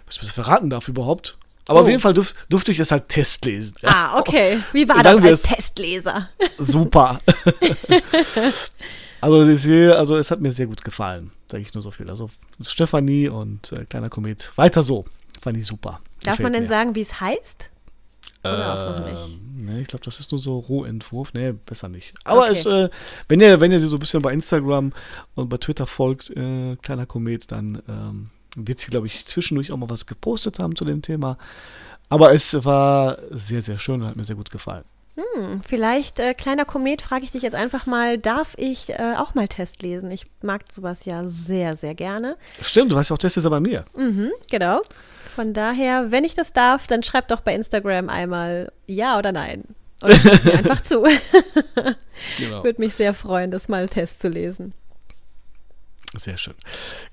was ich verraten darf überhaupt. Aber Oh. auf jeden Fall durf, durfte ich es halt testlesen. Ja, Ah, [laughs] okay. Wie war Sagen das als es- Testleser? [laughs] super. [laughs] also, sehe, also es hat mir sehr gut gefallen. Sage ich nur so viel. Also Stefanie und äh, kleiner Komet. Weiter so. Fand ich super. Darf man denn mir. sagen, wie es heißt? Oder auch noch nicht? Ähm, Nee, ich glaube, das ist nur so Rohentwurf. Nee, besser nicht. Aber Okay. es, äh, wenn ihr, wenn ihr sie so ein bisschen bei Instagram und bei Twitter folgt, äh, kleiner Komet, dann ähm, wird sie, glaube ich, zwischendurch auch mal was gepostet haben zu dem Thema. Aber es war sehr, sehr schön und hat mir sehr gut gefallen. Hm, vielleicht, äh, kleiner Komet, frage ich dich jetzt einfach mal, darf ich äh, auch mal Test lesen? Ich mag sowas ja sehr, sehr gerne. Stimmt, du warst ja auch Testleser bei mir. Mhm, genau. Von daher, wenn ich das darf, dann schreibt doch bei Instagram einmal ja oder nein. Oder mir [laughs] einfach zu. [laughs] Genau. Würde mich sehr freuen, das mal Test zu lesen. Sehr schön.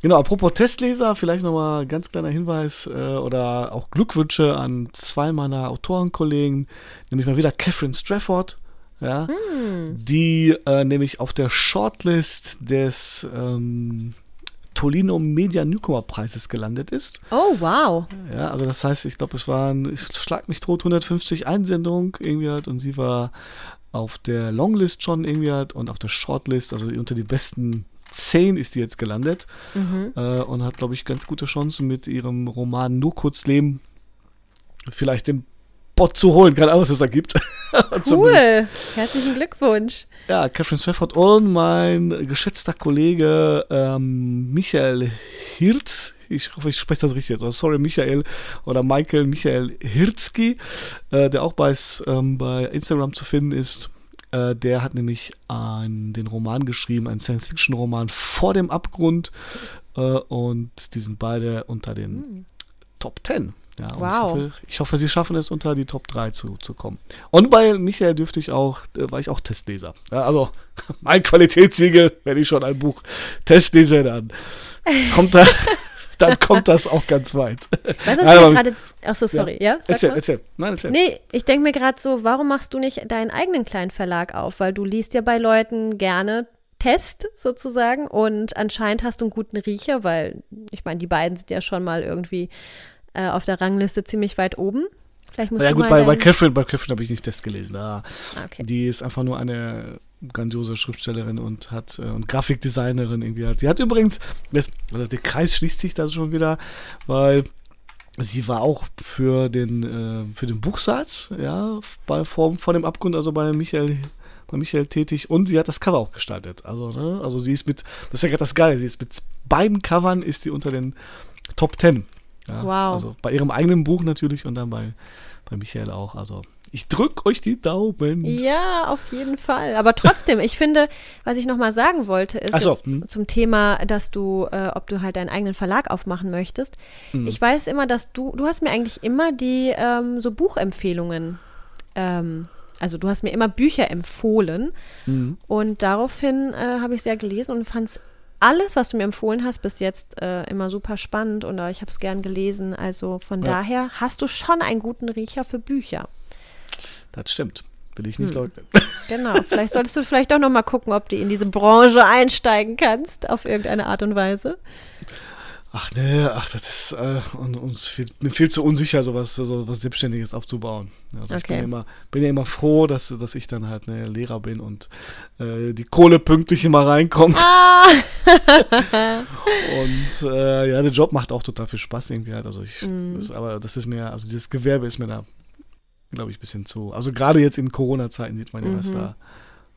Genau, apropos Testleser, vielleicht nochmal ganz kleiner Hinweis äh, oder auch Glückwünsche an zwei meiner Autorenkollegen, nämlich mal wieder Catherine Strafford, ja, die äh, nämlich auf der Shortlist des ähm, Tolino Media Newcomer Preises gelandet ist. Oh, wow. Ja, also das heißt, ich glaube, es waren, ich schlag mich tot, 150 Einsendungen irgendwie halt und sie war auf der Longlist schon irgendwie halt und auf der Shortlist, also unter die besten 10 ist die jetzt gelandet mhm. äh, und hat, glaube ich, ganz gute Chancen mit ihrem Roman Nur kurz leben vielleicht den Bot zu holen. Keine Ahnung, was es da gibt. [laughs] cool. Herzlichen Glückwunsch. Ja, Catherine Swafford und mein geschätzter Kollege ähm, Michael Hirz. Ich hoffe, ich spreche das richtig jetzt aus. Sorry, Michael oder Michael Michael Hirzki, äh, der auch bei, ähm, bei Instagram zu finden ist. Äh, der hat nämlich ein, den Roman geschrieben, einen Science-Fiction-Roman vor dem Abgrund. Äh, und die sind beide unter den mhm. Top 10 ja, wow. Ich hoffe, ich hoffe, sie schaffen es, unter die Top 3 zu, zu kommen. Und bei Michael dürfte ich auch, äh, war ich auch Testleser. Ja, also [laughs] mein Qualitätssiegel, wenn ich schon ein Buch Testlese, dann kommt da. [laughs] dann kommt das auch ganz weit. Weißt du, was ich gerade. Achso, sorry, ja? ja? Erzähl, erzähl. Nein, erzähl. Nee, ich denke mir gerade so, warum machst du nicht deinen eigenen kleinen Verlag auf? Weil du liest ja bei Leuten gerne Test sozusagen und anscheinend hast du einen guten Riecher, weil ich meine, die beiden sind ja schon mal irgendwie äh, auf der Rangliste ziemlich weit oben. Vielleicht musst ja, gut, bei, bei Catherine, bei Catherine habe ich nicht das gelesen. Ah, okay. Die ist einfach nur eine grandiose Schriftstellerin und hat äh, und Grafikdesignerin irgendwie hat. Sie hat übrigens, das, also der Kreis schließt sich da schon wieder, weil sie war auch für den äh, für den Buchsatz, ja, bei vor, vor dem Abgrund, also bei Michael bei Michael tätig und sie hat das Cover auch gestaltet. Also, ne, also sie ist mit, das ist ja gerade das Geile, sie ist mit beiden Covern ist sie unter den Top Ten ja, wow. Also bei ihrem eigenen Buch natürlich und dann bei, bei Michael auch. Also ich drücke euch die Daumen. Ja, auf jeden Fall. Aber trotzdem, ich finde, was ich nochmal sagen wollte, ist so, hm. zum Thema, dass du, äh, ob du halt deinen eigenen Verlag aufmachen möchtest. Hm. Ich weiß immer, dass du, du hast mir eigentlich immer die ähm, so Buchempfehlungen, ähm, also du hast mir immer Bücher empfohlen. Hm. Und daraufhin äh, habe ich sehr gelesen und fand es alles, was du mir empfohlen hast, bis jetzt äh, immer super spannend und ich habe es gern gelesen. Also von ja. daher hast du schon einen guten Riecher für Bücher. Das stimmt. Will ich nicht hm. leugnen. Genau. [laughs] Vielleicht solltest du vielleicht auch noch mal gucken, ob du in diese Branche einsteigen kannst, auf irgendeine Art und Weise. Ach nee, ach, das ist äh, uns viel, mir viel zu unsicher, sowas, so was Selbstständiges aufzubauen. Also okay. ich bin ja immer, bin ja immer froh, dass, dass ich dann halt ne, Lehrer bin und äh, die Kohle pünktlich immer reinkommt. Ah. [laughs] und äh, ja, der Job macht auch total viel Spaß irgendwie halt. Also ich, mm. das, aber das ist mir, also dieses Gewerbe ist mir da, glaube ich, ein bisschen zu. Also gerade jetzt in Corona-Zeiten sieht man ja, mhm. was da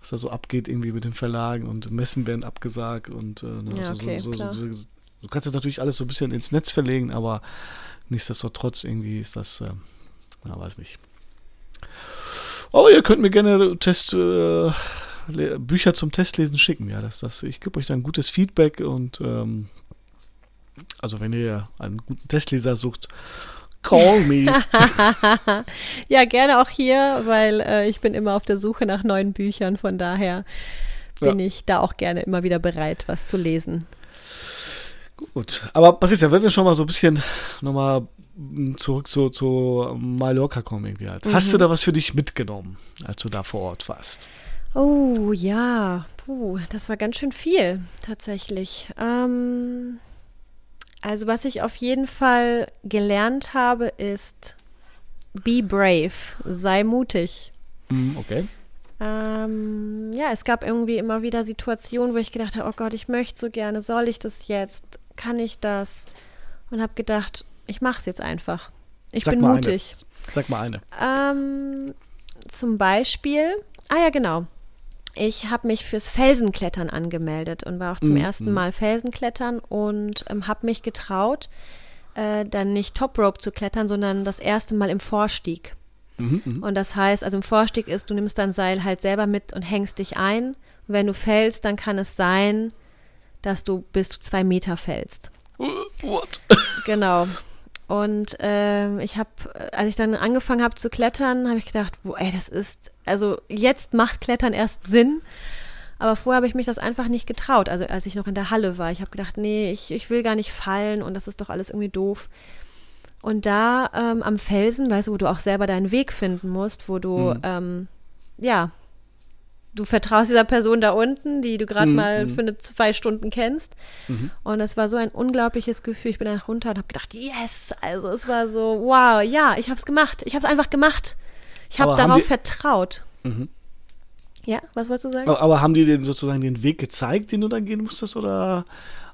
was da so abgeht irgendwie mit den Verlagen und Messen werden abgesagt und äh, ne, ja, also okay, so, so, so, so Du kannst jetzt natürlich alles so ein bisschen ins Netz verlegen, aber nichtsdestotrotz irgendwie ist das, äh, na, weiß nicht. Aber ihr könnt mir gerne Test, äh, Bücher zum Testlesen schicken. Ja, das, das, ich gebe euch dann gutes Feedback und ähm, also wenn ihr einen guten Testleser sucht, call me. [laughs] ja, gerne auch hier, weil äh, ich bin immer auf der Suche nach neuen Büchern. Von daher bin ja. ich da auch gerne immer wieder bereit, was zu lesen. Gut, aber Patricia, wenn wir schon mal so ein bisschen nochmal zurück zu, zu Mallorca kommen irgendwie halt. Mhm. Hast du da was für dich mitgenommen, als du da vor Ort warst? Oh ja, Puh, das war ganz schön viel tatsächlich. Ähm, also was ich auf jeden Fall gelernt habe, ist be brave, sei mutig. Mhm, okay. Ähm, ja, es gab irgendwie immer wieder Situationen, wo ich gedacht habe, oh Gott, ich möchte so gerne, soll ich das jetzt? kann ich das? Und habe gedacht, ich mache es jetzt einfach. Ich Sag bin mutig. Eine. Sag mal eine. Ähm, zum Beispiel, ah ja, genau. Ich habe mich fürs Felsenklettern angemeldet und war auch zum mm, ersten. Mal Felsenklettern und ähm, habe mich getraut, äh, dann nicht Top Rope zu klettern, sondern das erste Mal im Vorstieg. Mhm, mhm, und das heißt, also im Vorstieg ist, du nimmst dein Seil halt selber mit und hängst dich ein. Und wenn du fällst, dann kann es sein, dass du bis zu zwei Meter fällst. What? Genau. Und ähm, ich habe, als ich dann angefangen habe zu klettern, habe ich gedacht, boah, ey, das ist, also jetzt macht Klettern erst Sinn. Aber vorher habe ich mich das einfach nicht getraut. Also als ich noch in der Halle war, ich habe gedacht, nee, ich, ich will gar nicht fallen und das ist doch alles irgendwie doof. Und da ähm, am Felsen, weißt du, wo du auch selber deinen Weg finden musst, wo du, mhm. ähm, ja, du vertraust dieser Person da unten, die du gerade mhm. mal mhm. für eine zwei Stunden kennst. Mhm. Und es war so ein unglaubliches Gefühl. Ich bin dann runter und habe gedacht, yes, also es war so, wow, ja, ich habe es gemacht. Ich habe es einfach gemacht. Ich habe darauf die, vertraut. Mhm. Ja, was wolltest du sagen? Aber, aber haben die denn sozusagen den Weg gezeigt, den du dann gehen musstest? Oder,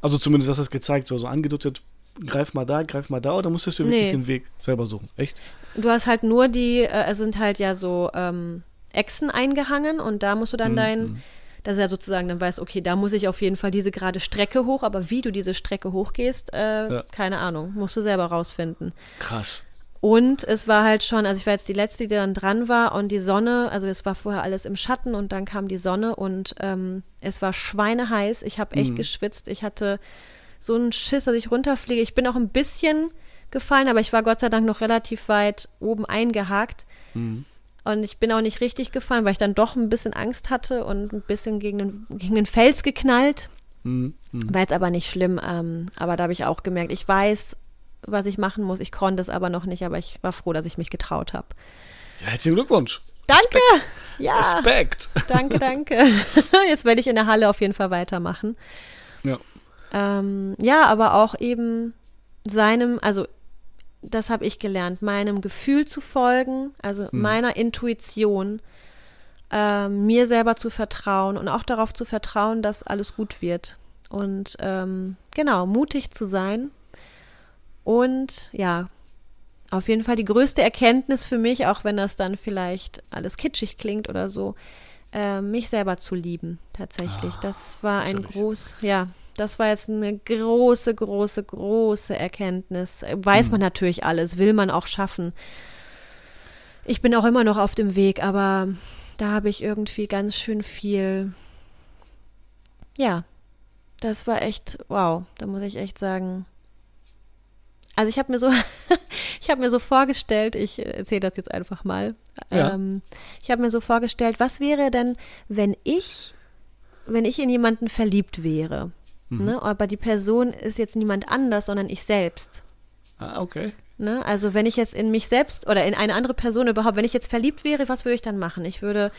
also zumindest was das gezeigt, so, so angedeutet, greif mal da, greif mal da, oder musstest du wirklich Nee. den Weg selber suchen? Echt? Du hast halt nur die, äh, es sind halt ja so ähm, Echsen eingehangen und da musst du dann Mhm, dein, dass er sozusagen dann weiß, okay, da muss ich auf jeden Fall diese gerade Strecke hoch, aber wie du diese Strecke hochgehst, äh, Ja. keine Ahnung, musst du selber rausfinden. Krass. Und es war halt schon, also ich war jetzt die letzte, die dann dran war und die Sonne, also es war vorher alles im Schatten und dann kam die Sonne und ähm, es war schweineheiß. Ich habe echt Mhm. geschwitzt. Ich hatte so einen Schiss, dass ich runterfliege. Ich bin auch ein bisschen gefallen, aber ich war Gott sei Dank noch relativ weit oben eingehakt. Mhm. Und ich bin auch nicht richtig gefallen, weil ich dann doch ein bisschen Angst hatte und ein bisschen gegen den, gegen den Fels geknallt. Mhm. Mhm. War jetzt aber nicht schlimm. Ähm, aber da habe ich auch gemerkt, ich weiß, was ich machen muss. Ich konnte es aber noch nicht, aber ich war froh, dass ich mich getraut habe. Ja, herzlichen Glückwunsch. Danke! Ja, Respekt. danke, [laughs] danke. [laughs] Jetzt werde ich in der Halle auf jeden Fall weitermachen. Ja. Ähm, ja, aber auch eben seinem, also das habe ich gelernt, meinem Gefühl zu folgen, also Mhm. meiner Intuition, ähm, mir selber zu vertrauen und auch darauf zu vertrauen, dass alles gut wird. Und ähm, genau, mutig zu sein. Und ja, auf jeden Fall die größte Erkenntnis für mich, auch wenn das dann vielleicht alles kitschig klingt oder so, äh, mich selber zu lieben, tatsächlich. Ah, das war ein groß, ja, das war jetzt eine große, große, große Erkenntnis. Weiß Hm. man natürlich alles, will man auch schaffen. Ich bin auch immer noch auf dem Weg, aber da habe ich irgendwie ganz schön viel, ja, das war echt, wow, da muss ich echt sagen. Also ich habe mir so, [laughs] ich habe mir so vorgestellt, ich erzähle das jetzt einfach mal. Ja. Ähm, ich habe mir so vorgestellt, was wäre denn, wenn ich, wenn ich in jemanden verliebt wäre, Mhm. ne? Aber die Person ist jetzt niemand anders, sondern ich selbst. Ah, okay. Ne? Also wenn ich jetzt in mich selbst oder in eine andere Person überhaupt, wenn ich jetzt verliebt wäre, was würde ich dann machen? Ich würde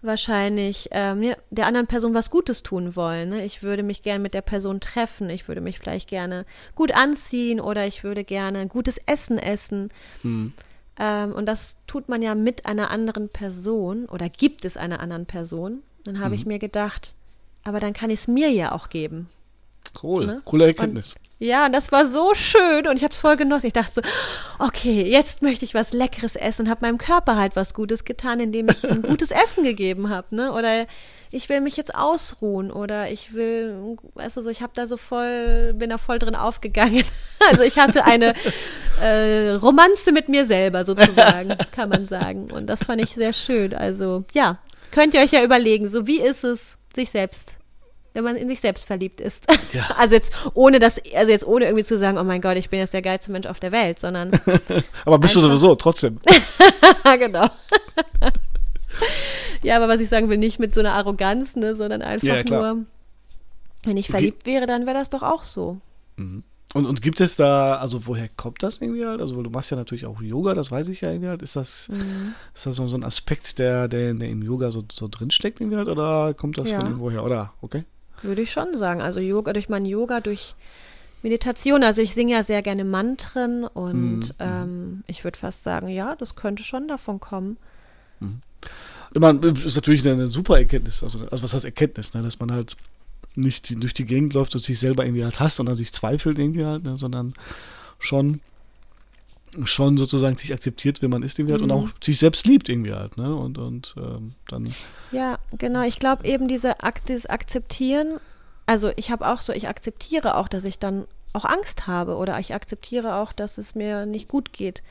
wahrscheinlich ähm, der anderen Person was Gutes tun wollen. Ne? Ich würde mich gerne mit der Person treffen. Ich würde mich vielleicht gerne gut anziehen oder ich würde gerne gutes Essen essen. Mhm. Ähm, und das tut man ja mit einer anderen Person oder gibt es einer anderen Person. Dann habe ich mir gedacht, aber dann kann ich es mir ja auch geben. Cool. Ne? Coole Erkenntnis. Ja, und das war so schön und ich habe es voll genossen. Ich dachte so, okay, jetzt möchte ich was Leckeres essen und habe meinem Körper halt was Gutes getan, indem ich ihm [laughs] gutes Essen gegeben habe, ne? Oder ich will mich jetzt ausruhen oder ich will, weißt du, so, ich habe da so voll, bin da voll drin aufgegangen. [laughs] Also ich hatte eine äh, Romanze mit mir selber sozusagen, [laughs] kann man sagen. Und das fand ich sehr schön. Also ja, könnt ihr euch ja überlegen, so wie ist es, sich selbst wenn man in sich selbst verliebt ist. Ja. [laughs] Also jetzt ohne das, also jetzt ohne irgendwie zu sagen, oh mein Gott, ich bin jetzt der geilste Mensch auf der Welt, sondern [laughs] Aber bist du sowieso, trotzdem. [laughs] genau. ja, aber was ich sagen will, nicht mit so einer Arroganz, ne, sondern einfach Ja, nur, wenn ich verliebt wäre, dann wäre das doch auch so. Und, und gibt es da, also woher kommt das irgendwie halt? Also weil du machst ja natürlich auch Yoga, das weiß ich ja irgendwie halt. Ist das, Mhm. ist das so, so ein Aspekt, der, der, der im Yoga so, so drinsteckt irgendwie halt? Oder kommt das Ja. von irgendwoher? Oder, okay? Würde ich schon sagen. Also Yoga, durch mein Yoga, durch Meditation. Also ich singe ja sehr gerne Mantren und Mhm. ähm, ich würde fast sagen, ja, das könnte schon davon kommen. Ich meine, ist natürlich eine, eine super Erkenntnis. Also, also was heißt Erkenntnis, ne? Dass man halt nicht durch die Gegend läuft und sich selber irgendwie halt hasst und an sich zweifelt irgendwie halt, ne? sondern schon schon sozusagen sich akzeptiert, wie man ist irgendwie halt und Mhm. auch sich selbst liebt irgendwie halt, ne? Und, und ähm, dann Ja, genau. Ich glaube eben diese Ak dieses Akzeptieren, also ich habe auch so, ich akzeptiere auch, dass ich dann auch Angst habe oder ich akzeptiere auch, dass es mir nicht gut geht.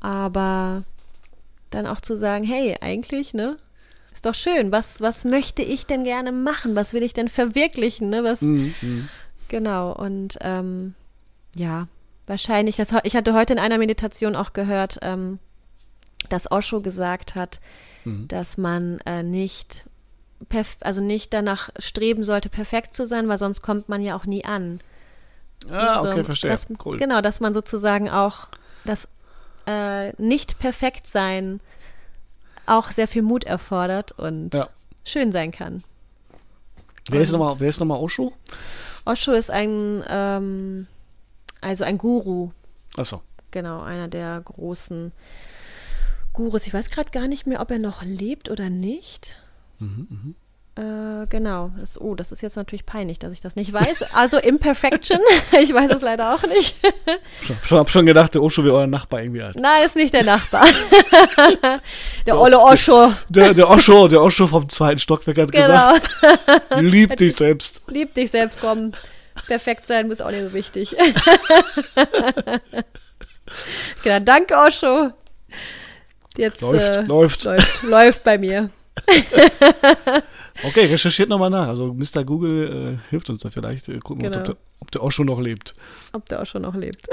Aber dann auch zu sagen, hey, eigentlich, ne? Ist doch schön. Was, was möchte ich denn gerne machen? Was will ich denn verwirklichen? Ne? Was, Mhm, mhm. Genau, und ähm, ja, wahrscheinlich, das, ich hatte heute in einer Meditation auch gehört, ähm, dass Osho gesagt hat, Mhm. dass man äh, nicht, also nicht danach streben sollte, perfekt zu sein, weil sonst kommt man ja auch nie an. Ah, Also, okay, verstehe. Dass, cool. Genau, dass man sozusagen auch das äh, nicht perfekt sein auch sehr viel Mut erfordert und Ja. schön sein kann. Wer ist und- ist nochmal Osho? Osho ist ein, ähm, also ein Guru, Achso. genau, einer der großen Gurus. Ich weiß gerade gar nicht mehr, ob er noch lebt oder nicht. Äh, genau. Das, oh, das ist jetzt natürlich peinlich, dass ich das nicht weiß. Also Imperfection. [laughs] ich weiß es leider auch nicht. Schon, schon, hab schon gedacht, der Osho wie euer Nachbar irgendwie alt. Nein, ist nicht der Nachbar. [laughs] der Olle Osho. Der, der Osho, der Osho vom zweiten Stockwerk hat Genau. gesagt, [laughs] lieb dich selbst. Lieb dich selbst, komm. Perfekt sein muss auch nicht so wichtig. [laughs] genau, danke Osho. Jetzt Läuft, äh, läuft. läuft, läuft bei mir. [laughs] Okay, recherchiert nochmal nach. Also Mr. Google äh, hilft uns da vielleicht. Äh, gucken wir, Genau. ob, der, ob der Osho noch lebt. Ob der Osho noch lebt.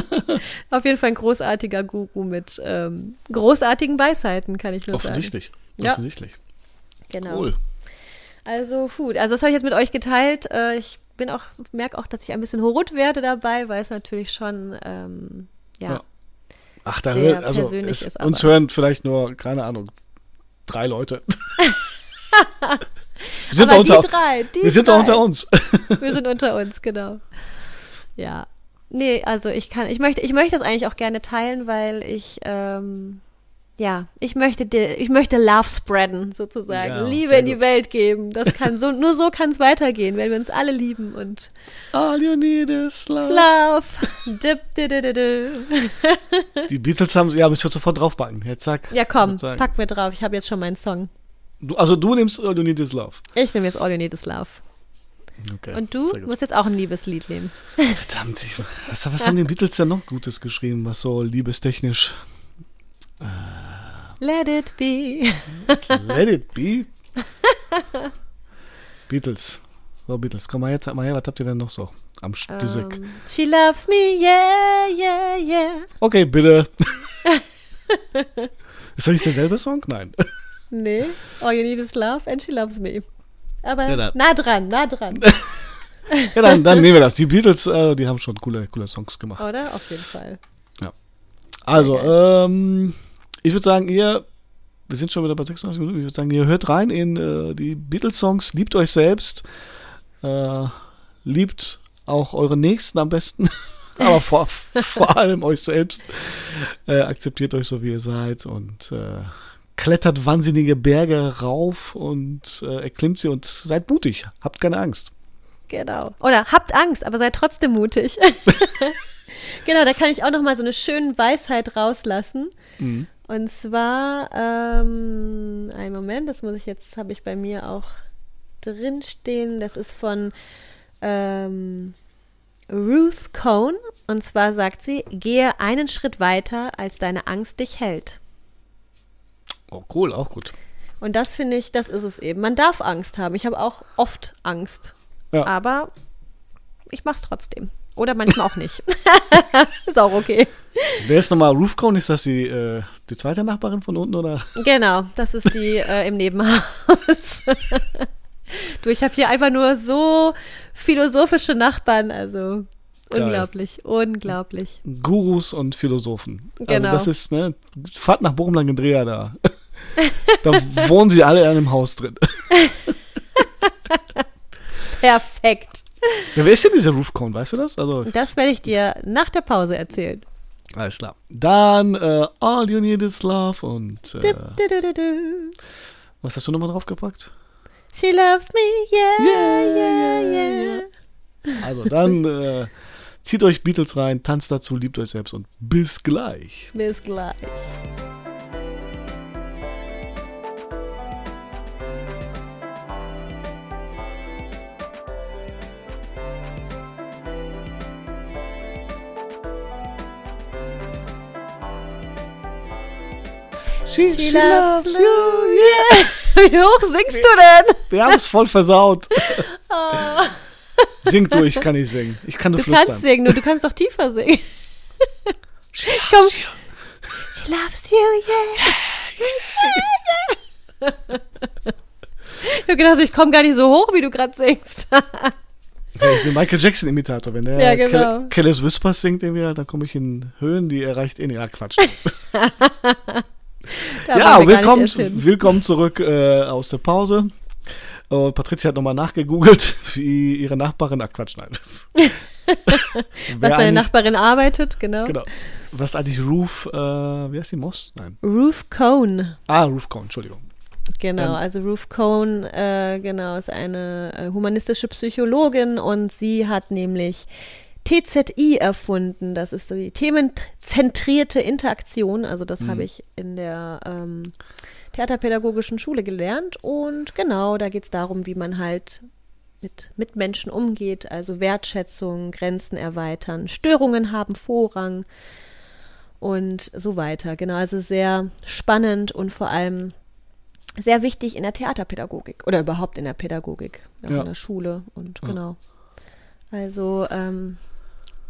[laughs] Auf jeden Fall ein großartiger Guru mit ähm, großartigen Weisheiten, kann ich nur sagen. Offensichtlich. Ja. Offensichtlich. Genau. Cool. Also, Food. Also, das habe ich jetzt mit euch geteilt. Äh, ich bin auch, merke auch, dass ich ein bisschen horut werde dabei, weil es natürlich schon, ähm, ja, Ja. Ach, da hören, also persönlich es, ist uns hören vielleicht nur, keine Ahnung, drei Leute. [laughs] wir sind, Aber unter, die drei, die wir sind drei. unter uns. [laughs] Wir sind unter uns, genau. Ja. Nee, also ich kann, ich möchte, ich möchte das eigentlich auch gerne teilen, weil ich, ähm, ja, ich möchte, dir- ich möchte Love spreaden, sozusagen. Ja, Liebe in die gut. Welt geben. Das [laughs] kann so, nur so kann es weitergehen, wenn wir uns alle lieben und All you need is love. Love. Dip, di, di, di, di. Die Beatles haben, ja, müssen wir sofort draufbacken. Jetzt zack. Ja, komm, pack mir drauf. Ich habe jetzt schon meinen Song. Du, also du nimmst All you need is love. Ich nehme jetzt All You Need Is Love. Okay. Und du musst jetzt auch ein Liebeslied nehmen. Verdammt, ich, was, was haben die Beatles denn noch Gutes geschrieben, was so liebestechnisch Let it be. Let it be. Beatles. So, Beatles, komm mal jetzt, mal her, was habt ihr denn noch so am Stissek? Ähm, she loves me, yeah, yeah, yeah. Okay, bitte. [laughs] Ist das nicht derselbe Song? Nein. Nee, all you need is love and she loves me. Aber Ja, nah dran, nah dran, [laughs] Ja, dann, dann nehmen wir das. Die Beatles, äh, die haben schon coole, coole Songs gemacht. oder? Auf jeden Fall. Also, geil. ähm, ich würde sagen, ihr, wir sind schon wieder bei 36 Minuten, ich würde sagen, ihr hört rein in äh, die Beatles-Songs, liebt euch selbst, äh, liebt auch eure Nächsten am besten, [laughs] aber vor, vor allem euch selbst, äh, akzeptiert euch so, wie ihr seid und äh, klettert wahnsinnige Berge rauf und äh, erklimmt sie und seid mutig, habt keine Angst. Genau. Oder habt Angst, aber seid trotzdem mutig. [laughs] [laughs] genau, da kann ich auch noch mal so eine schöne Weisheit rauslassen. Mhm. Und zwar, ähm, einen Moment, das muss ich jetzt, habe ich bei mir auch drinstehen. Das ist von ähm, Ruth Cohn. Und zwar sagt sie, gehe einen Schritt weiter, als deine Angst dich hält. Oh, cool, auch gut. Und das finde ich, das ist es eben. Man darf Angst haben. Ich habe auch oft Angst. Ja. Aber ich mache es trotzdem. Oder manchmal auch nicht. [laughs] ist auch okay. Wer ist nochmal Roofcone? Ist das die, äh, die zweite Nachbarin von unten oder? Genau, das ist die äh, im Nebenhaus. du, ich habe hier einfach nur so philosophische Nachbarn, also Geil. unglaublich, unglaublich. Gurus und Philosophen. Genau. Also das ist, ne, Fahrt nach Bochum Langendreher da. [laughs] da wohnen sie alle in einem Haus drin. [laughs] Perfekt. [laughs] Wer ist denn dieser Roofcone, weißt du das? Also, Das werde ich dir nach der Pause erzählen. alles klar. Dann äh, All You Need Is Love und äh, Du, du, du, du, du. was hast du nochmal draufgepackt? She loves me, yeah, Yeah, yeah, yeah, yeah. Also dann [laughs] äh, zieht euch Beatles rein, tanzt dazu, liebt euch selbst und bis gleich. Bis gleich. She, She loves you, yeah. [laughs] Wie hoch singst du denn? Wir haben es voll versaut. [laughs] Oh. Sing du, ich kann nicht singen. Ich kann nur Du flüstern. kannst singen, nur du kannst doch tiefer singen. She [laughs] Komm. loves you. She loves you, yeah. Ich hab gedacht, ich komme gar nicht so hoch, wie du gerade singst. Ja, ich bin Michael Jackson-Imitator. Wenn der Ja, genau. Kel- Kelly's Whispers singt, irgendwie, dann komme ich in Höhen, die erreicht eh nicht. Ja, Quatsch. [laughs] Ja, willkommen, willkommen zurück äh, aus der Pause. Und Patricia hat nochmal nachgegoogelt, [laughs] wie ihre Nachbarin. Ach, Quatsch, nein. [laughs] Was meine Nachbarin arbeitet, genau. Genau. Was eigentlich Roof, äh, wie heißt die Moss? Nein. Ruth Cohn. Ah, Roofcone, Entschuldigung. Genau, Dann- also Ruth Cohn, äh, genau, ist eine äh, humanistische Psychologin und sie hat nämlich TZI erfunden. Das ist die themenzentrierte Interaktion. Also das habe ich in der ähm, Theaterpädagogischen Schule gelernt. Und genau, da geht es darum, wie man halt mit, mit Menschen umgeht. Also Wertschätzung, Grenzen erweitern, Störungen haben Vorrang und so weiter. Genau, also sehr spannend und vor allem sehr wichtig in der Theaterpädagogik oder überhaupt in der Pädagogik, ja, Ja. in der Schule und Ja. genau. Also ähm,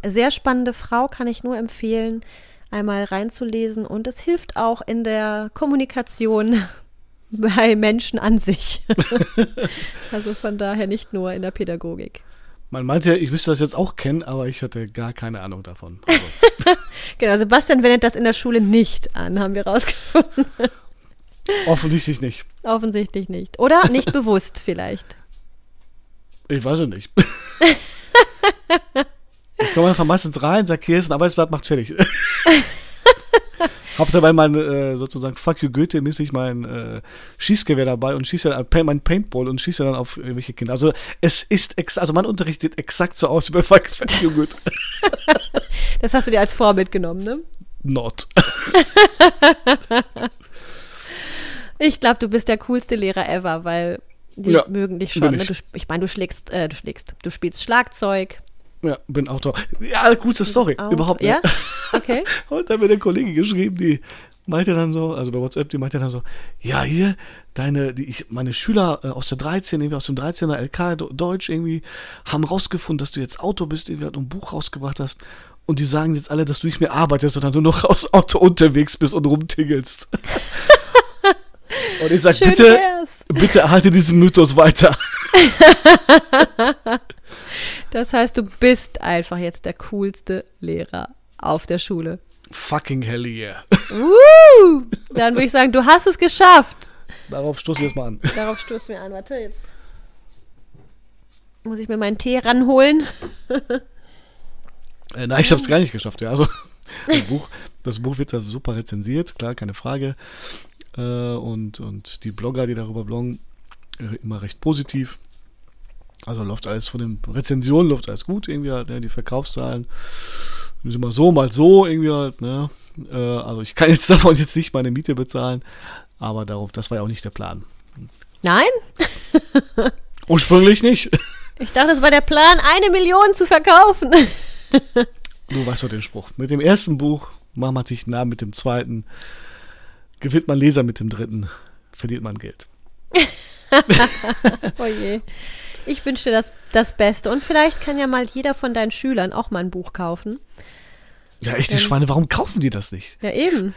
sehr spannende Frau, kann ich nur empfehlen, einmal reinzulesen und es hilft auch in der Kommunikation [laughs] bei Menschen an sich. [laughs] also von daher nicht nur in der Pädagogik. Man meinte ja, ich müsste das jetzt auch kennen, aber ich hatte gar keine Ahnung davon. [laughs] Also, Genau, Sebastian wendet das in der Schule nicht an, haben wir rausgefunden. offensichtlich nicht. Offensichtlich nicht. Oder nicht bewusst vielleicht. Ich weiß es nicht. Ich komme einfach meistens rein, sag, hier ist ein Arbeitsblatt, macht fertig. [laughs] Hab dabei mein, äh, sozusagen, fuck you Goethe-mäßig mein äh, Schießgewehr dabei und schieße dann äh, mein Paintball und schieße dann auf irgendwelche Kinder. Also es ist, ex also mein Unterricht sieht exakt so aus wie bei fuck, fuck you Goethe. [laughs] Das hast du dir als Vorbild genommen, ne? Not. [laughs] Ich glaube, du bist der coolste Lehrer ever, weil die Ja, mögen dich schon. Ne? Du, ich meine, du schlägst, äh, du schlägst, du spielst Schlagzeug. Ja, bin Autor. Ja, gute Story. Auch- Überhaupt nicht. Ja? [laughs] Okay. Heute hat mir eine Kollegin geschrieben, die meinte dann so, also bei WhatsApp, die meinte dann so, ja, hier, deine, die, ich, meine Schüler äh, aus der 13, irgendwie aus dem 13er LK Deutsch irgendwie, haben rausgefunden, dass du jetzt Autor bist, irgendwie und ein Buch rausgebracht hast. Und die sagen jetzt alle, dass du nicht mehr arbeitest, sondern du noch [laughs] aus Auto unterwegs bist und rumtingelst. [laughs] und ich sag, Schön bitte, wär's. bitte erhalte diesen Mythos weiter. Das heißt, du bist einfach jetzt der coolste Lehrer auf der Schule. Fucking hell yeah. Uh, dann würde ich sagen, du hast es geschafft. Darauf stoße ich jetzt mal an. Darauf stoß mir an. Warte, jetzt muss ich mir meinen Tee ranholen. [laughs] Äh, nein, ich habe es gar nicht geschafft. Ja. Also das Buch, das Buch wird ja super rezensiert, klar, keine Frage. Äh, und, und die Blogger, die darüber bloggen, äh, immer recht positiv. Also läuft alles von den Rezensionen, läuft alles gut, irgendwie halt, ne? die Verkaufszahlen sind mal so, mal so, irgendwie halt, ne? Äh, also ich kann jetzt [laughs] davon jetzt nicht meine Miete bezahlen, aber darauf, das war ja auch nicht der Plan. Nein? [laughs] Ursprünglich nicht. Ich dachte, es war der Plan, eine Million zu verkaufen. Du weißt doch den Spruch. Mit dem ersten Buch macht man sich einen Namen, mit dem zweiten gewinnt man Leser, mit dem dritten verdient man Geld. [laughs] Oh je. Ich wünsche dir das, das Beste. Und vielleicht kann ja mal jeder von deinen Schülern auch mal ein Buch kaufen. Ja, echt, die Ähm. Schweine, warum kaufen die das nicht? Ja, eben.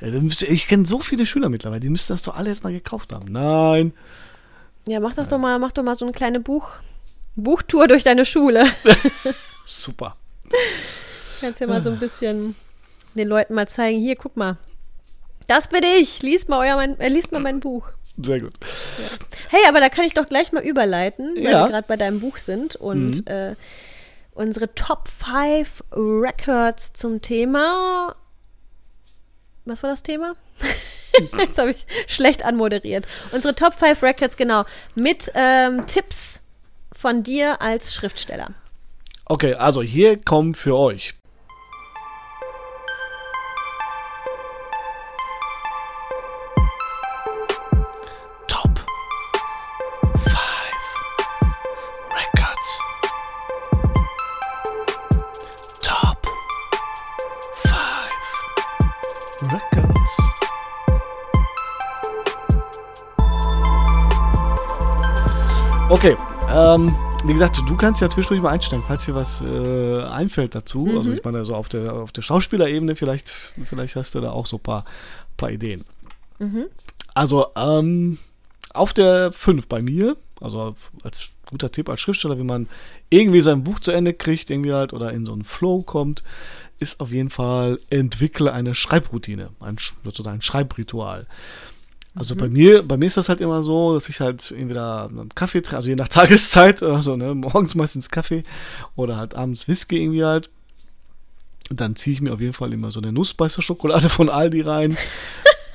Ich kenne so viele Schüler mittlerweile, die müssten das doch alle erstmal gekauft haben. Nein. Ja, mach das doch mal, mach doch mal so eine kleine Buch, Buchtour durch deine Schule. [laughs] Super. Kannst ja mal so ein bisschen den Leuten mal zeigen, hier, guck mal. Das bin ich. Lies mal, euer mein, äh, liest mal mein Buch. Sehr gut. Hey, aber da kann ich doch gleich mal überleiten, weil Ja. wir gerade bei deinem Buch sind und äh, unsere Top 5 Records zum Thema. Was war das Thema? [laughs] Jetzt habe ich schlecht anmoderiert. Unsere Top 5 Records, genau, mit ähm, Tipps von dir als Schriftsteller. Okay, also hier kommen für euch. Okay, ähm, wie gesagt, du kannst ja zwischendurch mal einsteigen, falls dir was äh, einfällt dazu. Also ich meine, so auf der, auf der Schauspielerebene vielleicht, vielleicht hast du da auch so ein paar, paar Ideen. Also, ähm, auf der 5 bei mir, also als guter Tipp als Schriftsteller, wie man irgendwie sein Buch zu Ende kriegt, irgendwie halt, oder in so einen Flow kommt, ist auf jeden Fall entwickle eine Schreibroutine, ein, sozusagen ein Schreibritual. Also bei mir, bei mir ist das halt immer so, dass ich halt entweder einen Kaffee trinke, also je nach [laughs] Tageszeit, also ne, morgens meistens Kaffee oder halt abends Whisky irgendwie halt. Und dann ziehe ich mir auf jeden Fall immer so eine Nussbeißer-Schokolade von Aldi rein.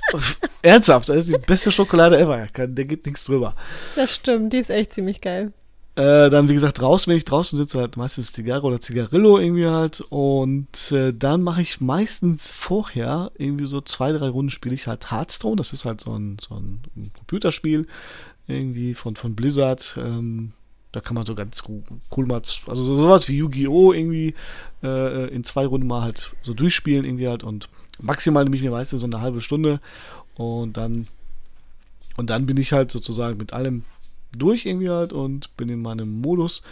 [laughs] Ernsthaft, das ist die beste Schokolade ever. Da geht nichts drüber. Das stimmt, die ist echt ziemlich geil. Äh, dann, wie gesagt, draußen, wenn ich draußen sitze, halt meistens Zigarre oder Zigarillo irgendwie halt. Und äh, dann mache ich meistens vorher irgendwie so zwei, drei Runden spiele ich halt Hearthstone. Das ist halt so ein, so ein Computerspiel irgendwie von, von Blizzard. Ähm, da kann man so ganz cool mal, also sowas wie Yu-Gi-Oh! irgendwie äh, in zwei Runden mal halt so durchspielen irgendwie halt und maximal nehme ich mir meistens so eine halbe Stunde und dann und dann bin ich halt sozusagen mit allem durch irgendwie halt und bin in meinem Modus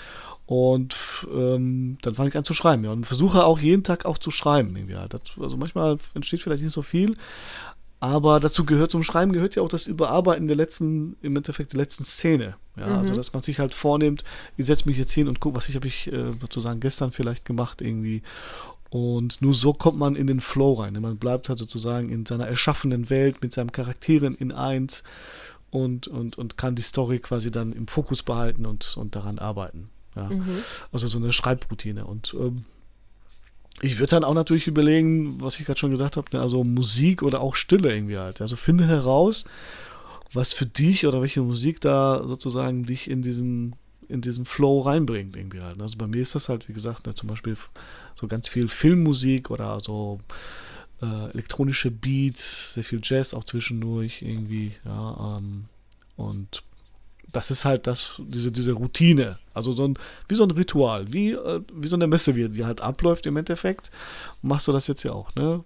und ähm, dann fange ich an zu schreiben, ja. Und versuche auch jeden Tag auch zu schreiben, irgendwie halt. Das, also manchmal entsteht vielleicht nicht so viel, aber dazu gehört zum Schreiben gehört ja auch das Überarbeiten der letzten, im Endeffekt der letzten Szene. Ja, also mhm. also dass man sich halt vornimmt, ich setze mich jetzt hin und gucke, was ich habe ich äh, sozusagen gestern vielleicht gemacht irgendwie. Und nur so kommt man in den Flow rein. Man bleibt halt sozusagen in seiner erschaffenen Welt mit seinen Charakteren in eins und, und, und kann die Story quasi dann im Fokus behalten und, und daran arbeiten. Ja. Mhm. Also so eine Schreibroutine. Und ähm, ich würde dann auch natürlich überlegen, was ich gerade schon gesagt habe, ne, also Musik oder auch Stille irgendwie halt. Also finde heraus, was für dich oder welche Musik da sozusagen dich in diesen in diesen Flow reinbringt irgendwie halt. Also bei mir ist das halt, wie gesagt, ne, zum Beispiel so ganz viel Filmmusik oder so äh, elektronische Beats, sehr viel Jazz auch zwischendurch irgendwie, ja, ähm, und das ist halt das, diese, diese Routine, also so ein, wie so ein Ritual, wie, äh, wie so eine Messe, wie die halt abläuft im Endeffekt, machst du das jetzt ja auch, ne?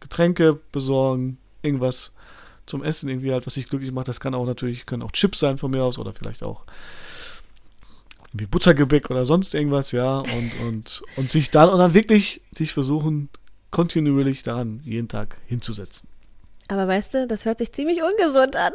Getränke besorgen, irgendwas zum Essen irgendwie halt, was dich glücklich macht, das kann auch natürlich, können auch Chips sein von mir aus oder vielleicht auch wie Buttergebäck oder sonst irgendwas, ja, und, und, und sich dann, und dann wirklich sich versuchen, kontinuierlich daran jeden Tag hinzusetzen. Aber weißt du, das hört sich ziemlich ungesund an.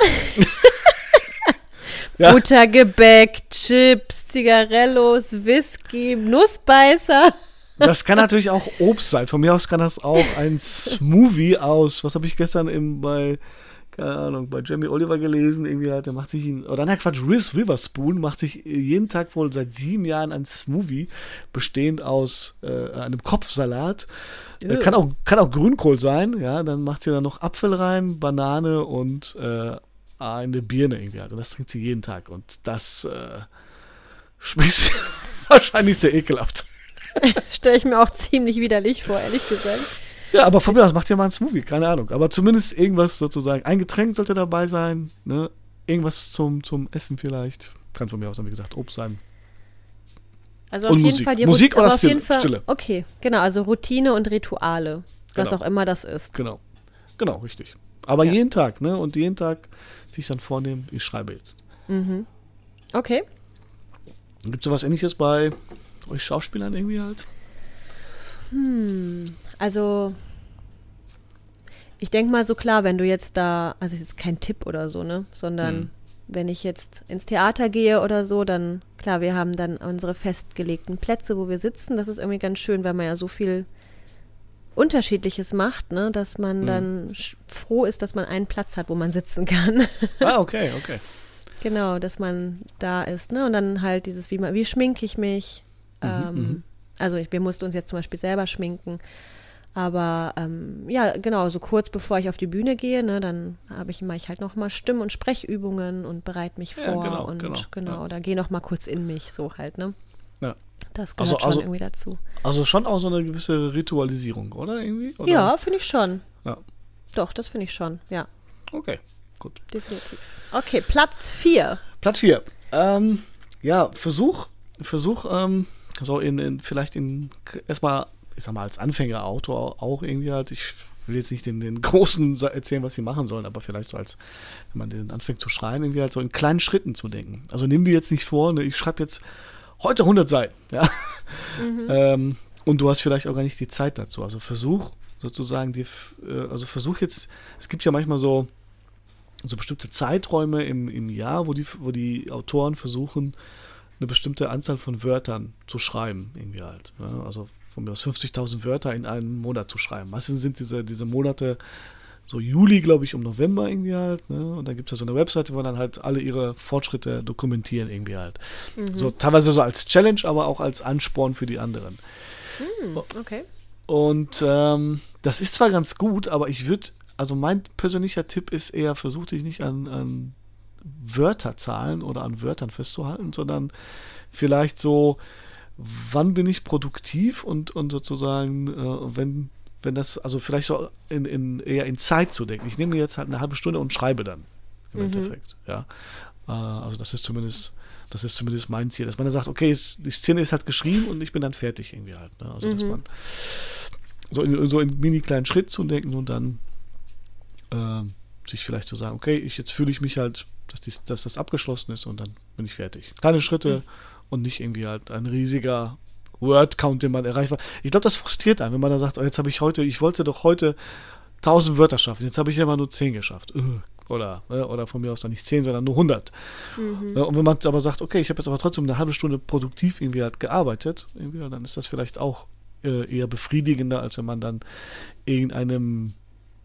[laughs] ja. Buttergebäck, Chips, Zigarellos, Whisky, Nussbeißer. Das kann natürlich auch Obst sein. Von mir aus kann das auch ein Smoothie aus, was habe ich gestern im, bei keine Ahnung, bei Jamie Oliver gelesen, irgendwie hat, der macht sich, ein, oder na Quatsch, Riz Witherspoon macht sich jeden Tag wohl seit sieben Jahren ein Smoothie, bestehend aus äh, einem Kopfsalat. Äh, kann, auch, kann auch Grünkohl sein, ja, dann macht sie da noch Apfel rein, Banane und äh, eine Birne irgendwie halt. Und das trinkt sie jeden Tag. Und das äh, schmeckt [laughs] wahrscheinlich sehr ekelhaft. [laughs] Stelle ich mir auch ziemlich widerlich vor, ehrlich gesagt. Ja, aber von mir aus macht ja mal ein Smoothie, keine Ahnung. Aber zumindest irgendwas sozusagen. Ein Getränk sollte dabei sein, ne? Irgendwas zum, zum Essen vielleicht. Kann von mir aus, wie gesagt, Obst sein. Also auf und jeden Musik. Fall die Musik Rut oder auf Stille, jeden Fall, Stille. Okay, genau, also Routine und Rituale. Was genau. auch immer das ist. Genau. Genau, richtig. Aber ja. jeden Tag, ne? Und jeden Tag sich dann vornehmen, ich schreibe jetzt. Mhm. Okay. Gibt es sowas ähnliches bei euch Schauspielern irgendwie halt? Hm, also ich denke mal so klar, wenn du jetzt da, also jetzt kein Tipp oder so, ne, sondern hm. wenn ich jetzt ins Theater gehe oder so, dann klar, wir haben dann unsere festgelegten Plätze, wo wir sitzen. Das ist irgendwie ganz schön, weil man ja so viel Unterschiedliches macht, ne, dass man hm. dann froh ist, dass man einen Platz hat, wo man sitzen kann. [laughs] Ah, okay, okay. Genau, dass man da ist, ne? Und dann halt dieses, wie, wie schminke ich mich? Mhm, ähm, mhm. also ich, wir mussten uns jetzt zum Beispiel selber schminken. Aber ähm, ja, genau, so kurz bevor ich auf die Bühne gehe, ne, dann habe ich, mache ich halt nochmal Stimm- und Sprechübungen und bereite mich vor ja, genau, und genau, genau ja. oder gehe nochmal kurz in mich, so halt, ne? Ja. Das gehört also, schon also, irgendwie dazu. Also schon auch so eine gewisse Ritualisierung, oder irgendwie? Oder? Ja, finde ich schon. Ja. Doch, das finde ich schon, ja. Okay, gut. Definitiv. Okay, Platz 4. Platz 4. Ähm, ja, Versuch, Versuch, ähm, so in, in vielleicht in erstmal ich sag mal, als Anfängerautor auch irgendwie halt, ich will jetzt nicht den, den Großen erzählen, was sie machen sollen, aber vielleicht so als, wenn man den anfängt zu schreiben, irgendwie halt so in kleinen Schritten zu denken. Also nimm dir jetzt nicht vor, ne, ich schreibe jetzt heute 100 Seiten, [laughs] ja. Mhm. ähm, und du hast vielleicht auch gar nicht die Zeit dazu. Also versuch sozusagen, die, äh, also versuch jetzt, es gibt ja manchmal so, so bestimmte Zeiträume im, im Jahr, wo die, wo die Autoren versuchen, eine bestimmte Anzahl von Wörtern zu schreiben, irgendwie halt. Ja? Also von mir aus 50.000 Wörter in einem Monat zu schreiben. Meistens sind diese, diese Monate so Juli, glaube ich, um November irgendwie halt. Ne? Und dann gibt es ja so eine Webseite, wo dann halt alle ihre Fortschritte dokumentieren irgendwie halt. Mhm. So teilweise so als Challenge, aber auch als Ansporn für die anderen. Mhm, okay. Und ähm, das ist zwar ganz gut, aber ich würde also mein persönlicher Tipp ist eher, versuch dich nicht an, an Wörterzahlen oder an Wörtern festzuhalten, sondern vielleicht so, wann bin ich produktiv und, und sozusagen, äh, wenn, wenn das, also vielleicht so in, in, eher in Zeit zu denken. Ich nehme jetzt halt eine halbe Stunde und schreibe dann im mhm. Endeffekt, ja. Äh, also das ist zumindest, das ist zumindest mein Ziel, dass man dann sagt, okay, die Szene ist halt geschrieben und ich bin dann fertig irgendwie halt. Ne? Also mhm. dass man so in, so in mini kleinen Schritt zu denken und dann äh, sich vielleicht zu sagen, okay, ich, jetzt fühle ich mich halt, dass, dies, dass das abgeschlossen ist und dann bin ich fertig. Kleine Schritte mhm. Und nicht irgendwie halt ein riesiger Word-Count, den man erreicht. Ich glaube, das frustriert einen, wenn man da sagt, oh, jetzt habe ich heute, ich wollte doch heute 1000 Wörter schaffen, jetzt habe ich immer nur 10 geschafft. Oder, ne, oder von mir aus dann nicht 10, sondern nur 100. Mhm. Und wenn man aber sagt, okay, ich habe jetzt aber trotzdem eine halbe Stunde produktiv irgendwie halt gearbeitet, irgendwie, dann ist das vielleicht auch äh, eher befriedigender, als wenn man dann irgendeinem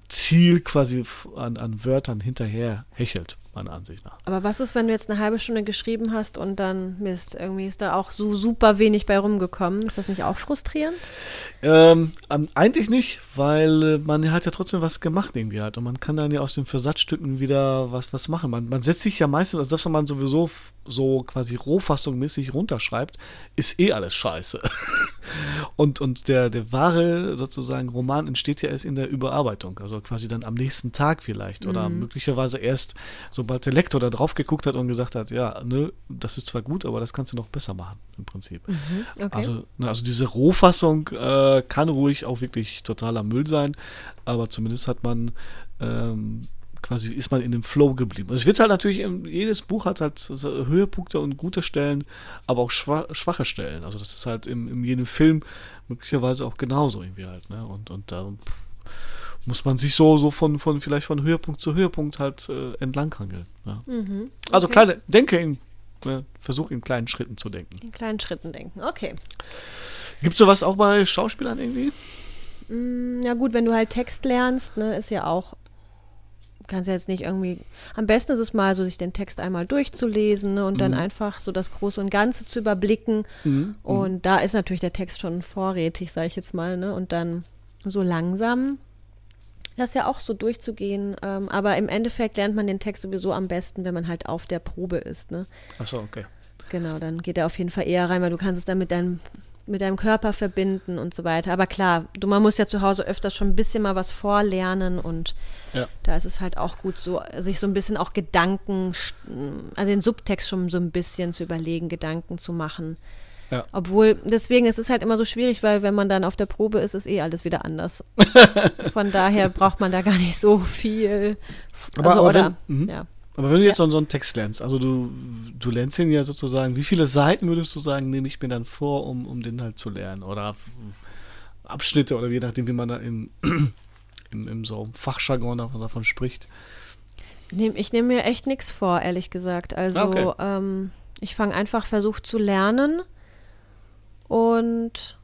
Ziel quasi an, an Wörtern hinterher hechelt meiner Ansicht nach. Aber was ist, wenn du jetzt eine halbe Stunde geschrieben hast und dann Mist, irgendwie ist da auch so super wenig bei rumgekommen? Ist das nicht auch frustrierend? Ähm, eigentlich nicht, weil äh, man hat ja trotzdem was gemacht irgendwie halt und man kann dann ja aus den Versatzstücken wieder was, was machen. Man, man setzt sich ja meistens, also das, was man sowieso so quasi rohfassungsmäßig runterschreibt, ist eh alles scheiße. [laughs] und und der, der wahre sozusagen Roman entsteht ja erst in der Überarbeitung, also quasi dann am nächsten Tag vielleicht oder mhm. möglicherweise erst so sobald der Lektor da drauf geguckt hat und gesagt hat, ja, ne, das ist zwar gut, aber das kannst du noch besser machen, im Prinzip. Mhm, okay. also, ne, also diese Rohfassung äh, kann ruhig auch wirklich totaler Müll sein, aber zumindest hat man ähm, quasi ist man in dem Flow geblieben. Also es wird halt natürlich, jedes Buch hat halt Höhepunkte und gute Stellen, aber auch schwache Stellen. Also das ist halt in, in jedem Film möglicherweise auch genauso irgendwie halt. Ne? Und, und da muss man sich so, so von, von vielleicht von Höhepunkt zu Höhepunkt halt äh, entlanghangeln. Ja. Mhm, also okay. Also kleine, denke in, äh, versuch in kleinen Schritten zu denken. In kleinen Schritten denken, okay. Gibt es sowas auch bei Schauspielern irgendwie? Mm, ja gut, wenn du halt Text lernst, ne, ist ja auch kannst ja jetzt nicht irgendwie. Am besten ist es mal so, sich den Text einmal durchzulesen ne, und mhm. dann einfach so das Große und Ganze zu überblicken. Mhm. mhm. Und da ist natürlich der Text schon vorrätig, sage ich jetzt mal. Ne? Und dann so langsam das ja auch so durchzugehen. Ähm, aber im Endeffekt lernt man den Text sowieso am besten, wenn man halt auf der Probe ist. Ne? Ach so, okay. Genau, dann geht er auf jeden Fall eher rein, weil du kannst es dann mit deinem, mit deinem Körper verbinden und so weiter. Aber klar, du, man muss ja zu Hause öfters schon ein bisschen mal was vorlernen und ja. da ist es halt auch gut, so sich so ein bisschen auch Gedanken, also den Subtext schon so ein bisschen zu überlegen, Gedanken zu machen. Ja. Obwohl, deswegen ist es halt immer so schwierig, weil wenn man dann auf der Probe ist, ist eh alles wieder anders. [laughs] Von daher braucht man da gar nicht so viel. Aber, also, aber oder, wenn, mhm. ja. Aber wenn du jetzt ja. so, einen Text lernst, also du, du lernst ihn ja sozusagen, wie viele Seiten würdest du sagen, nehme ich mir dann vor, um, um den halt zu lernen? Oder Abschnitte oder je nachdem, wie man da im, [clears throat] im, im so Fachjargon davon spricht. Ich nehme mir echt nichts vor, ehrlich gesagt. Also ah, okay. ähm, ich fange einfach, versuche zu lernen und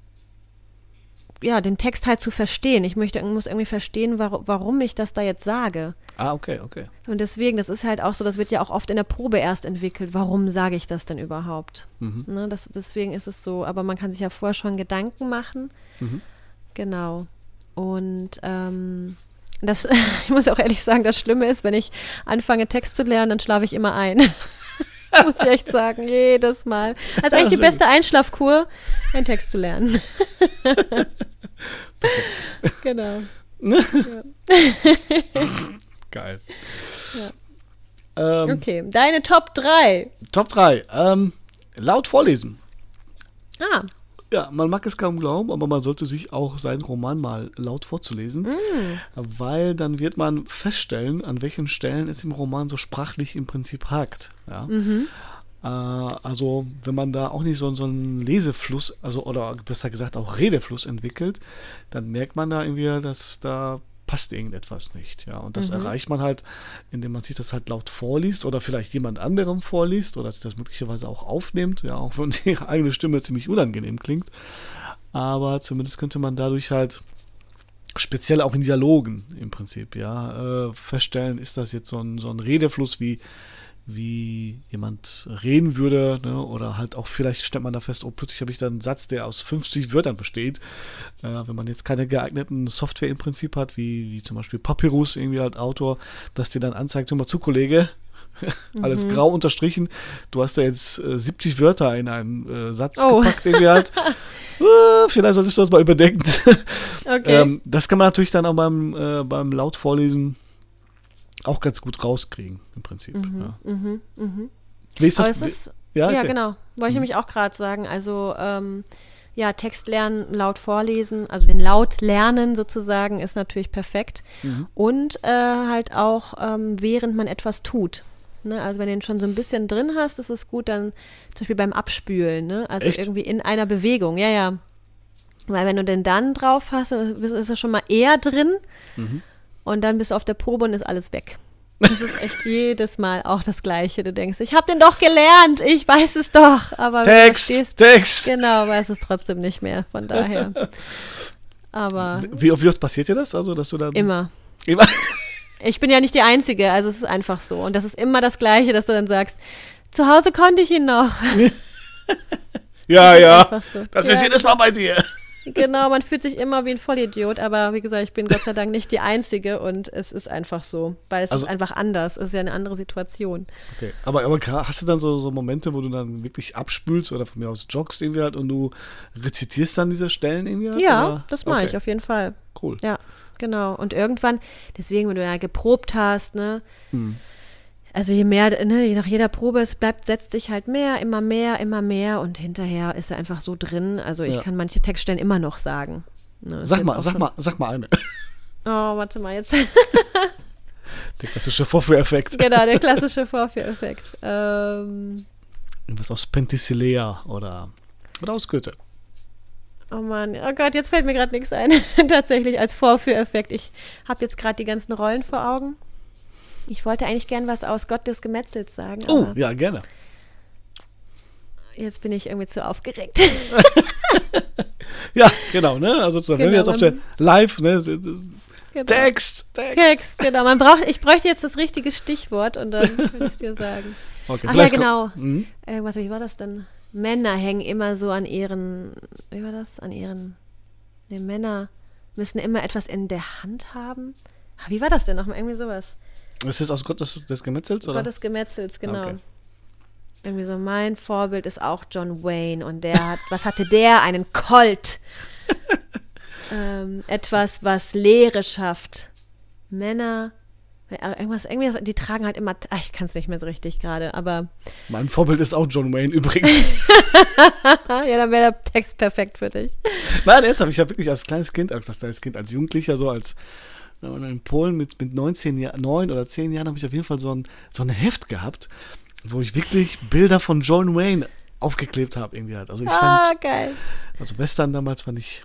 ja, den Text halt zu verstehen. Ich möchte, muss irgendwie verstehen, war, warum ich das da jetzt sage. Ah, okay, okay. Und deswegen, das ist halt auch so, das wird ja auch oft in der Probe erst entwickelt. Warum sage ich das denn überhaupt? Mhm. Ne, das, deswegen ist es so, aber man kann sich ja vorher schon Gedanken machen. Mhm. Genau. Und ähm, das, [laughs] ich muss auch ehrlich sagen, das Schlimme ist, wenn ich anfange, Text zu lernen, dann schlafe ich immer ein. [laughs] Muss ich echt sagen, jedes Mal. Also eigentlich die beste Einschlafkur, einen Text zu lernen. [laughs] Perfekt. Genau. [laughs] Geil. Ja. Ähm, okay, deine Top 3. Top 3. Ähm, laut vorlesen. Ah. Ja, man mag es kaum glauben, aber man sollte sich auch seinen Roman mal laut vorzulesen, mm. weil dann wird man feststellen, an welchen Stellen es im Roman so sprachlich im Prinzip hakt. Ja? Mhm. Äh, also, wenn man da auch nicht so, so einen Lesefluss, also oder besser gesagt auch Redefluss entwickelt, dann merkt man da irgendwie, dass da passt irgendetwas nicht. Ja, und das mhm. erreicht man halt, indem man sich das halt laut vorliest oder vielleicht jemand anderem vorliest oder sich das möglicherweise auch aufnimmt, ja, auch wenn [laughs] die eigene Stimme ziemlich unangenehm klingt. Aber zumindest könnte man dadurch halt speziell auch in Dialogen im Prinzip, ja, äh, feststellen, ist das jetzt so ein, so ein Redefluss wie wie jemand reden würde, ne? oder halt auch vielleicht stellt man da fest, oh, plötzlich habe ich da einen Satz, der aus 50 Wörtern besteht. Äh, wenn man jetzt keine geeigneten Software im Prinzip hat, wie, wie zum Beispiel Papyrus, irgendwie halt Autor, dass dir dann anzeigt, hör mal zu, Kollege, [laughs] alles Mhm. grau unterstrichen, du hast da jetzt äh, 70 Wörter in einen äh, Satz Oh. gepackt, irgendwie halt. [laughs] Äh, vielleicht solltest du das mal überdenken. [laughs] Okay. Ähm, das kann man natürlich dann auch beim, äh, beim laut vorlesen auch ganz gut rauskriegen, im Prinzip. Ja. mhm, mhm. Wie ist Aber das? es ist, ja, ja, genau. Wollte ich Mhm. nämlich auch gerade sagen. Also, ähm, ja, Text lernen, laut vorlesen, also den Laut lernen sozusagen, ist natürlich perfekt. Mhm. Und äh, halt auch, ähm, während man etwas tut. Ne? Also, wenn du den schon so ein bisschen drin hast, ist es gut, dann zum Beispiel beim Abspülen. Ne? Also, Echt? irgendwie in einer Bewegung. Ja, ja. Weil, wenn du den dann drauf hast, ist er schon mal eher drin. Mhm. Und dann bist du auf der Probe und ist alles weg. Das ist echt jedes Mal auch das Gleiche. Du denkst, ich habe den doch gelernt, ich weiß es doch. Aber Text, stehst, Text. genau, weiß es trotzdem nicht mehr. Von daher. Aber Wie, wie oft passiert dir das? Also, dass du dann immer. immer Ich bin ja nicht die Einzige, also es ist einfach so. Und das ist immer das Gleiche, dass du dann sagst, zu Hause konnte ich ihn noch. [laughs] ja, ja. Einfach so. Das ja, ist jedes Mal bei dir. Genau, man fühlt sich immer wie ein Vollidiot, aber wie gesagt, ich bin Gott sei Dank nicht die Einzige und es ist einfach so, weil es Also- ist einfach anders. Es ist ja eine andere Situation. Okay. Aber, aber hast du dann so, so Momente, wo du dann wirklich abspülst oder von mir aus joggst irgendwie halt und du rezitierst dann diese Stellen irgendwie halt? Ja, oder? das mache Okay, ich auf jeden Fall. Cool. Ja, genau. Und irgendwann, deswegen, wenn du ja geprobt hast, ne, Hm. Also je mehr, ne, je nach jeder Probe, es bleibt, setzt sich halt mehr, immer mehr, immer mehr und hinterher ist er einfach so drin. Also ich Ja. kann manche Textstellen immer noch sagen. Ne, Sag mal, sag mal, sag mal eine. [laughs] Oh, warte mal jetzt. [laughs] Der klassische Vorführeffekt. genau, der [laughs] klassische Vorführeffekt. Ähm, Irgendwas aus Penthesilea oder, oder aus Goethe. oh Mann, oh Gott, jetzt fällt mir gerade nichts ein. Tatsächlich als Vorführeffekt. Ich habe jetzt gerade die ganzen Rollen vor Augen. Ich wollte eigentlich gern was aus Gott des Gemetzels sagen, Oh, ja, gerne. jetzt bin ich irgendwie zu aufgeregt. [laughs] Ja, genau, ne? Also wenn Genau, wir jetzt auf der Live, ne? Genau. Text, Text. Text, genau. Man braucht, ich bräuchte jetzt das richtige Stichwort und dann [laughs] könnte ich es dir sagen. Okay, Ach ja, genau. Mhm. Irgendwas, wie war das denn? Männer hängen immer so an ihren, wie war das? An ihren, ne, Männer müssen immer etwas in der Hand haben. Wie war das denn nochmal? Irgendwie sowas. Ist das aus Gott des, des Gemetzels? Oder? Gott des Gemetzels, genau. Okay. Irgendwie so, mein Vorbild ist auch John Wayne und der hat, was hatte der? Einen Colt. [laughs] ähm, etwas, was Lehre schafft. Männer, äh, irgendwas, irgendwie, die tragen halt immer, ach, ich kann es nicht mehr so richtig gerade, aber Mein Vorbild ist auch John Wayne übrigens. [laughs] ja, dann wäre der Text perfekt für dich. Nein, jetzt habe ich ja wirklich als kleines Kind, als kleines Kind, als Jugendlicher, so als und in Polen mit, mit 19 Jahren, 9 oder 10 Jahren habe ich auf jeden Fall so ein, so ein Heft gehabt, wo ich wirklich Bilder von John Wayne aufgeklebt habe irgendwie halt. Also ich Ah, fand, geil. also Western damals fand ich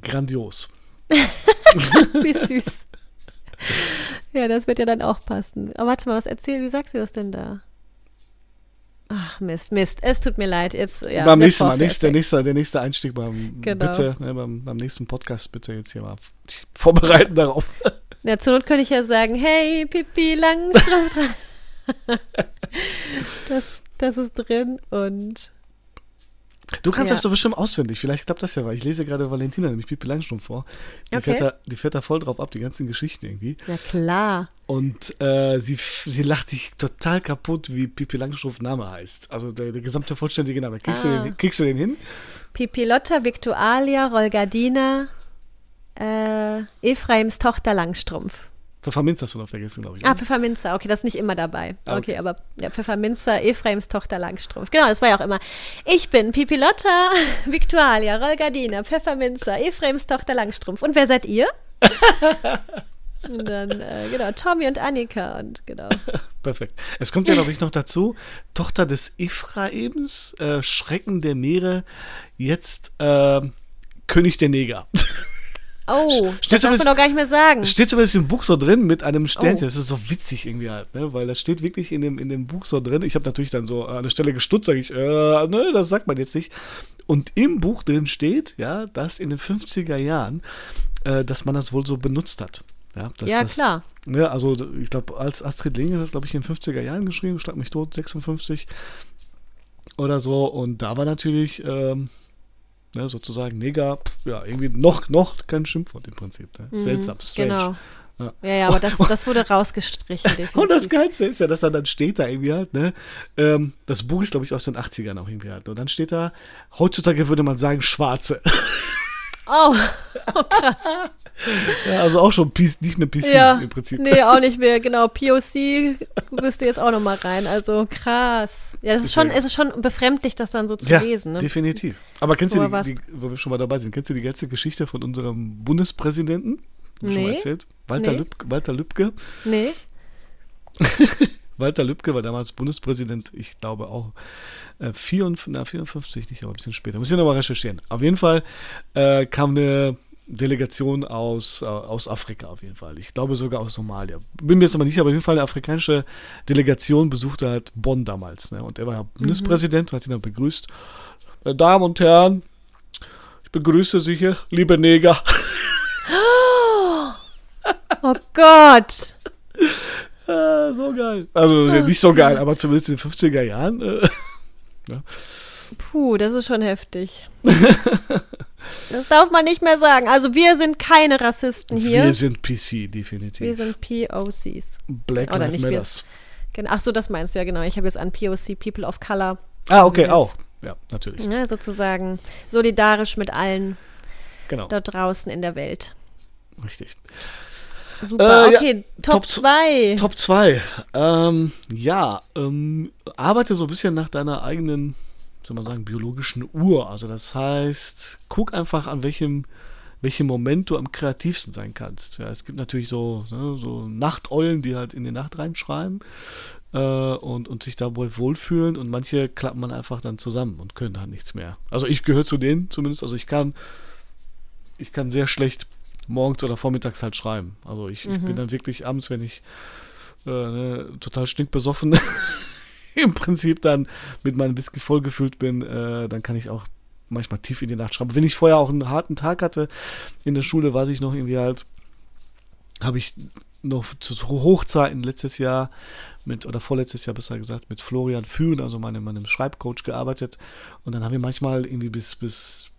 grandios. [laughs] Wie süß. ja, das wird ja dann auch passen. Aber warte mal, was erzähl, wie sagst du das denn da? Ach, Mist, Mist. Es tut mir leid. Jetzt, ja, beim nächsten Mal, nächst, der, nächste, der nächste Einstieg beim, Genau. bitte, ne, beim, beim nächsten Podcast bitte jetzt hier mal vorbereiten darauf. [laughs] Ja, zur Not könnte ich ja sagen, hey, Pipi Langstrumpf. [laughs] das, das ist drin und Du kannst Ja. das doch bestimmt auswendig. Vielleicht klappt das ja, weil ich lese gerade Valentina, nämlich Pippi Langstrumpf vor. Die, Okay. fährt da, die fährt da voll drauf ab, die ganzen Geschichten irgendwie. na klar. Und äh, sie, sie lacht sich total kaputt, wie Pippi Langstrumpf Name heißt. Also der, der gesamte vollständige Name. Kriegst, Ah. du den, kriegst du den hin? Pipilotta, Victualia, Rolgardina, äh, Ephraims Tochter Langstrumpf. Pfefferminz hast du noch vergessen, glaube ich. Ah, ne? Pfefferminzer, okay, das ist nicht immer dabei. Ah, Okay, okay. aber ja, Pfefferminzer, Ephraims Tochter Langstrumpf. Genau, das war ja auch immer. Ich bin Pipilotta, [laughs] Victualia, Rolgardina, Pfefferminzer, Ephraims Tochter Langstrumpf. Und wer seid ihr? [laughs] und dann, äh, genau, Tommy und Annika und genau. [laughs] Perfekt. Es kommt ja, glaube ich, noch dazu, Tochter des Ephraims, äh, Schrecken der Meere, jetzt äh, König der Neger. Oh, Steht das darf man doch gar nicht mehr sagen. Steht zumindest im Buch so drin mit einem Sternchen. Oh. Das ist so witzig irgendwie halt, ne? Weil das steht wirklich in dem, in dem Buch so drin. Ich habe natürlich dann so an der Stelle gestutzt, sage ich, äh, ne, das sagt man jetzt nicht. Und im Buch drin steht, ja, dass in den 50er Jahren, äh, dass man das wohl so benutzt hat. Ja, dass Ja, das, klar. Ja, also ich glaube, als Astrid Lindgren hat das, glaube ich, in den 50er Jahren geschrieben, Schlag mich tot, 56 oder so. Und da war natürlich ähm, ne, sozusagen Neger, ja, irgendwie noch, noch kein Schimpfwort im Prinzip. Ne? Seltsam, strange. Genau. Ja. Ja, ja, aber das, [laughs] das wurde rausgestrichen, definitiv. [laughs] Und das Geilste ist ja, dass dann, dann steht da irgendwie halt, ne, ähm, das Buch ist, glaube ich, aus den 80ern auch irgendwie halt. Und dann steht da, heutzutage würde man sagen, Schwarze. [laughs] Oh, [laughs] oh krass. ja, also auch schon PC, nicht mehr PC ja, im Prinzip. nee, [laughs] auch nicht mehr. Genau, POC müsste jetzt auch noch mal rein. Also krass. Ja, es ist schon, es ist schon befremdlich, das dann so zu ja, lesen. Ne? definitiv. Aber kennst du die, die, wo wir schon mal dabei sind, kennst du die ganze Geschichte von unserem Bundespräsidenten? Hab ich Schon mal Nee. erzählt? Walter, Nee. Lübcke, Walter Lübcke. Nee. [laughs] Walter Lübcke war damals Bundespräsident, ich glaube auch äh, 54, na, 54 nicht, aber ein bisschen später. Muss ich nochmal recherchieren. Auf jeden Fall äh, kam eine Delegation aus, äh, aus Afrika auf jeden Fall. Ich glaube sogar aus Somalia. Bin mir jetzt aber nicht, aber auf jeden Fall eine afrikanische Delegation besuchte halt Bonn damals. Ne? Und er war ja Bundespräsident, hat ihn dann begrüßt. Meine Damen und Herren, ich begrüße Sie hier, liebe Neger. [gasps] Oh Gott. [laughs] Ah, so geil. Also nicht so geil, aber zumindest in den 50er Jahren. Äh, [laughs] Puh, das ist schon heftig. [laughs] Das darf man nicht mehr sagen. Also wir sind keine Rassisten hier. Wir sind PC, definitiv. Wir sind POCs. Black Oder Lives. Matters. Ach so, das meinst du ja genau. Ich habe jetzt an POC, People of Color, Ah, okay, auch. Ja, natürlich. ne, sozusagen solidarisch mit allen Genau, da draußen in der Welt. richtig. Super. Äh, ja, okay, Top Top 2. Top 2. Ähm, ja, ähm, arbeite so ein bisschen nach deiner eigenen, soll man sagen, biologischen Uhr. Also das heißt, guck einfach an welchem, welchem Moment du am kreativsten sein kannst. Ja, es gibt natürlich so, ne, so Nachteulen, die halt in die Nacht reinschreiben äh, und, und sich dabei wohlfühlen und manche klappen man einfach dann zusammen und können dann nichts mehr. Also ich gehöre zu denen zumindest, also ich kann, ich kann sehr schlecht morgens oder vormittags halt schreiben. Also ich, ich bin dann wirklich abends, wenn ich äh, ne, total stinkbesoffen [laughs] im Prinzip dann mit meinem Whisky vollgefüllt bin, äh, dann kann ich auch manchmal tief in die Nacht schreiben. Wenn ich vorher auch einen harten Tag hatte in der Schule, weiß ich noch irgendwie halt, habe ich noch zu Hochzeiten letztes Jahr mit, oder vorletztes Jahr besser gesagt, mit Florian Fühlen, also meinem, meinem Schreibcoach gearbeitet. Und dann haben wir manchmal irgendwie bis, bis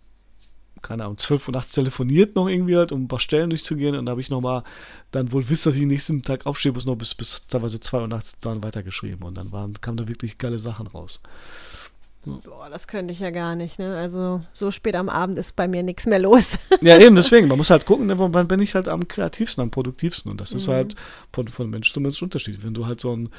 keine Ahnung, 12 Uhr nachts telefoniert noch irgendwie halt, um ein paar Stellen durchzugehen. Und da habe ich nochmal dann wohl wisst, dass ich den nächsten Tag aufstehe, bis noch bis, bis teilweise 2 Uhr nachts dann weitergeschrieben. Und dann waren, kamen da wirklich geile Sachen raus. Boah, das könnte ich ja gar nicht, ne? Also so spät am Abend ist bei mir nichts mehr los. [laughs] Ja, eben, deswegen. Man muss halt gucken, ne, wann bin ich halt am kreativsten, am produktivsten. Und das ist halt von, von Mensch zu Mensch unterschiedlich. Wenn du halt so ein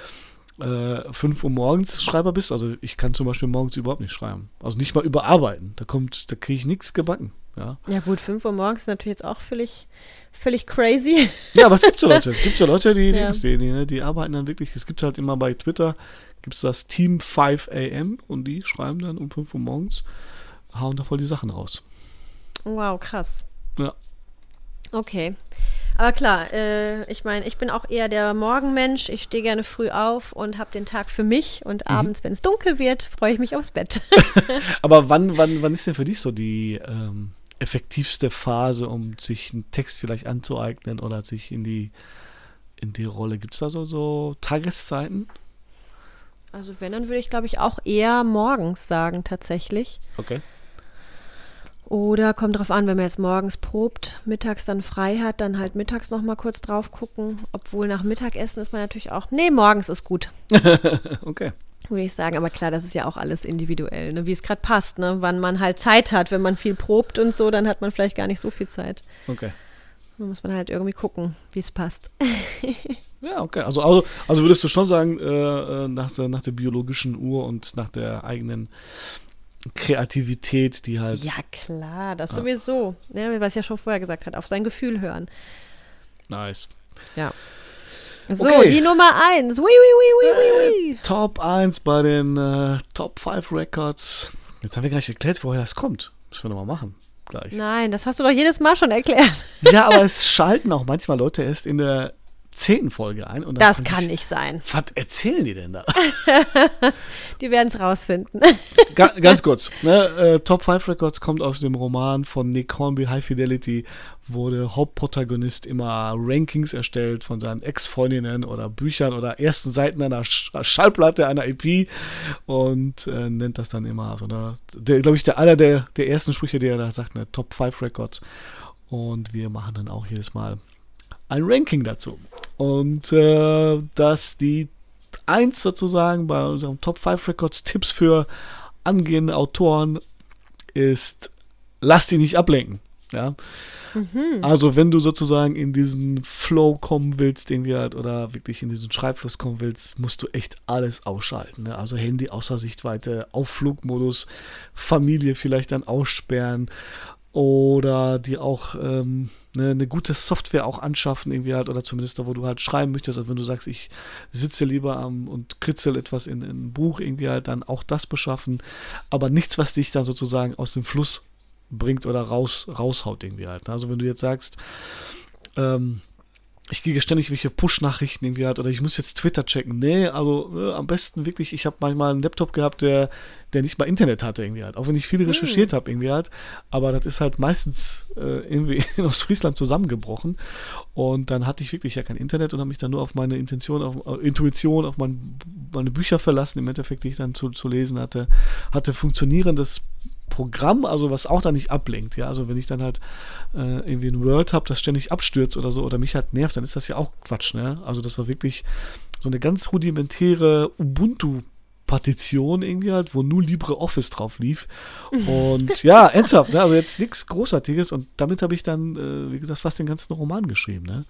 äh, 5 Uhr morgens Schreiber bist, also ich kann zum Beispiel morgens überhaupt nicht schreiben. Also nicht mal überarbeiten. Da kommt, da kriege ich nichts gebacken. Ja. Ja gut, 5 Uhr morgens ist natürlich jetzt auch völlig, völlig crazy. Ja, aber es gibt so Leute. Es gibt so Leute, die, Ja. die, die, ne, die arbeiten dann wirklich. Es gibt halt immer bei Twitter, gibt es das Team 5 AM und die schreiben dann um 5 Uhr morgens, hauen da voll die Sachen raus. Wow, krass. Ja. Okay. Aber klar, äh, ich meine, ich bin auch eher der Morgenmensch. Ich stehe gerne früh auf und habe den Tag für mich. Mhm. Und abends, wenn es dunkel wird, freue ich mich aufs Bett. [laughs] Aber wann, wann, wann ist denn für dich so die ähm, effektivste Phase, um sich einen Text vielleicht anzueignen oder sich in die, in die Rolle? Gibt es da so, so Tageszeiten? Also wenn, dann würde ich, glaube ich, auch eher morgens sagen, tatsächlich. Okay. Oder kommt drauf an, wenn man jetzt morgens probt, mittags dann frei hat, dann halt mittags noch mal kurz drauf gucken. Obwohl nach Mittagessen ist man natürlich auch, nee, morgens ist gut, [laughs] Okay. würde ich sagen. Aber klar, das ist ja auch alles individuell, ne? wie es gerade passt, ne? wann man halt Zeit hat. Wenn man viel probt und so, dann hat man vielleicht gar nicht so viel Zeit. Okay. Da muss man halt irgendwie gucken, wie es passt. [laughs] Ja, okay. Also, also, also würdest du schon sagen, äh, äh, nach, der- nach der biologischen Uhr und nach der eigenen Kreativität, die halt. Ja, klar, das Ah. sowieso. Ne? Was ich ja schon vorher gesagt hat, auf sein Gefühl hören. Nice. Ja. So, Okay. die Nummer eins. Ui, ui, ui, ui, ui, ui. Top 1 bei den äh, Top 5 Records. Jetzt haben wir gar nicht erklärt, woher das kommt. Müssen wir nochmal machen. Gleich. Nein, das hast du doch jedes Mal schon erklärt. Ja, aber es schalten auch manchmal Leute erst in der zehnten Folge ein. Und das kann ich, nicht sein. Was erzählen die denn da? [laughs] die werden es rausfinden. Ga, ganz kurz. Ne, äh, Top 5 Records kommt aus dem Roman von Nick Hornby, High Fidelity, wo der Hauptprotagonist immer Rankings erstellt von seinen Ex-Freundinnen oder Büchern oder ersten Seiten einer Sch Schallplatte, einer EP und äh, nennt das dann immer, also, ne, glaube ich, der einer der, der ersten Sprüche, der da sagt, ne, Top 5 Records. Und wir machen dann auch jedes Mal ein Ranking dazu. Und äh, dass die 1 sozusagen bei unserem Top 5 Records Tipps für angehende Autoren ist, lass die nicht ablenken. Ja. Mhm. Also wenn du sozusagen in diesen Flow kommen willst, den wir halt, oder wirklich in diesen Schreibfluss kommen willst, musst du echt alles ausschalten. Ne? Also Handy außer Sichtweite, auf Flugmodus, Familie vielleicht dann aussperren oder die auch ähm, eine, eine, gute Software auch anschaffen, irgendwie halt, oder zumindest da, wo du halt schreiben möchtest. Also wenn du sagst, ich sitze lieber am und kritzel etwas in, in ein Buch, irgendwie halt, dann auch das beschaffen. Aber nichts, was dich dann sozusagen aus dem Fluss bringt oder raus, raushaut, irgendwie halt. Ne? Also wenn du jetzt sagst, ähm, ich kriege ständig welche Push-Nachrichten irgendwie halt, oder ich muss jetzt Twitter checken. Nee, also äh, am besten wirklich, ich habe manchmal einen Laptop gehabt, der, der nicht mal Internet hatte irgendwie halt. Auch wenn ich viel hm. recherchiert habe irgendwie halt. Aber das ist halt meistens äh, irgendwie [laughs] in Ostfriesland zusammengebrochen. Und dann hatte ich wirklich ja kein Internet und habe mich dann nur auf meine Intention, auf äh, Intuition, auf mein, meine Bücher verlassen, im Endeffekt, die ich dann zu, zu lesen hatte. Hatte funktionierendes Programm, also was auch da nicht ablenkt, ja, also wenn ich dann halt äh, irgendwie ein Word habe, das ständig abstürzt oder so oder mich halt nervt, dann ist das ja auch Quatsch, ne? Also das war wirklich so eine ganz rudimentäre Ubuntu Partition irgendwie halt, wo nur LibreOffice drauf lief. [laughs] Und ja, ernsthaft, ne? also jetzt nichts Großartiges. Und damit habe ich dann, äh, wie gesagt, fast den ganzen Roman geschrieben. Ne?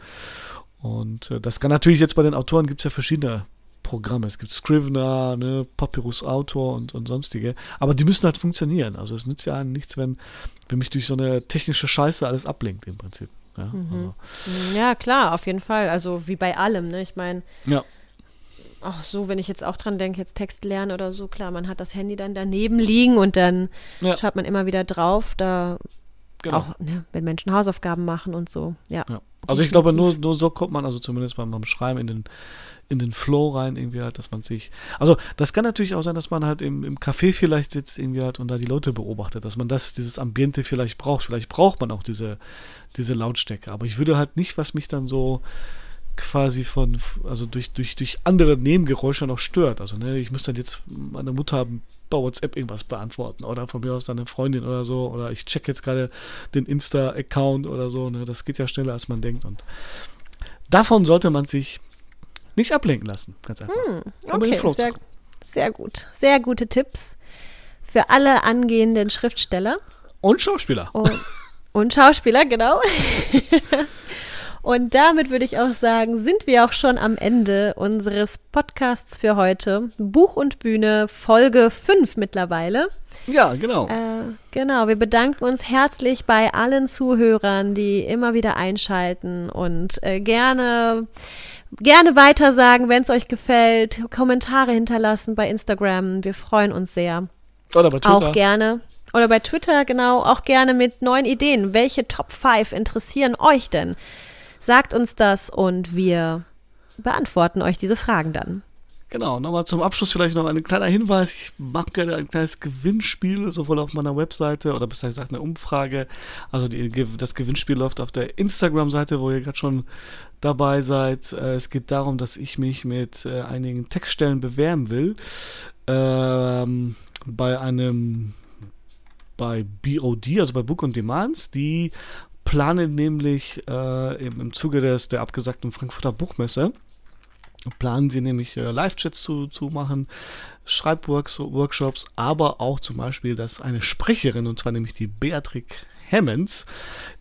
Und äh, das kann natürlich jetzt bei den Autoren gibt es ja verschiedene Programme. Es gibt Scrivener, ne, Papyrus Autor und, und sonstige. Aber die müssen halt funktionieren. Also es nützt ja nichts, wenn, wenn mich durch so eine technische Scheiße alles ablenkt im Prinzip. Ja, mhm. also. ja klar, auf jeden Fall. Also wie bei allem. Ne? Ich meine, ja. auch so, wenn ich jetzt auch dran denke, jetzt Text lernen oder so, klar, man hat das Handy dann daneben liegen und dann ja. schaut man immer wieder drauf. Da genau. auch, ne, wenn Menschen Hausaufgaben machen und so. Ja. ja. Also ich glaube, nur, nur so kommt man also zumindest beim, beim Schreiben in den in den Flow rein, irgendwie halt, dass man sich. Also, das kann natürlich auch sein, dass man halt im, im Café vielleicht sitzt, irgendwie halt und da die Leute beobachtet, dass man das, dieses Ambiente vielleicht braucht. Vielleicht braucht man auch diese, diese Lautstärke. Aber ich würde halt nicht, was mich dann so quasi von, also durch, durch, durch andere Nebengeräusche noch stört. Also, ne, ich muss dann jetzt meine Mutter bei WhatsApp irgendwas beantworten oder von mir aus dann eine Freundin oder so oder ich check jetzt gerade den Insta-Account oder so. Ne, das geht ja schneller, als man denkt und davon sollte man sich nicht ablenken lassen, ganz einfach. Hm, okay, sehr, sehr gut. Sehr gute Tipps für alle angehenden Schriftsteller. Und Schauspieler. Und, und Schauspieler, genau. [laughs] Und damit würde ich auch sagen, sind wir auch schon am Ende unseres Podcasts für heute. Buch und Bühne, Folge 5 mittlerweile. Ja, genau. Äh, genau, wir bedanken uns herzlich bei allen Zuhörern, die immer wieder einschalten und äh, gerne gerne weitersagen, wenn es euch gefällt. Kommentare hinterlassen bei Instagram. Wir freuen uns sehr. Oder bei Twitter. Auch gerne. Oder bei Twitter, genau. Auch gerne mit neuen Ideen. Welche Top 5 interessieren euch denn? Sagt uns das und wir beantworten euch diese Fragen dann. Genau, nochmal zum Abschluss vielleicht noch ein kleiner Hinweis. Ich mache gerne ein kleines Gewinnspiel, sowohl auf meiner Webseite oder besser gesagt eine Umfrage. Also die, das Gewinnspiel läuft auf der Instagram-Seite, wo ihr gerade schon dabei seid. Äh, es geht darum, dass ich mich mit äh, einigen Textstellen bewerben will. Ähm, bei einem bei BOD, also bei Book on Demands, die planen nämlich äh, im, im Zuge des, der abgesagten Frankfurter Buchmesse planen sie nämlich äh, Live-Chats zu, zu machen, Schreibworkshops, aber auch zum Beispiel, dass eine Sprecherin, und zwar nämlich die Beatrix Hammonds,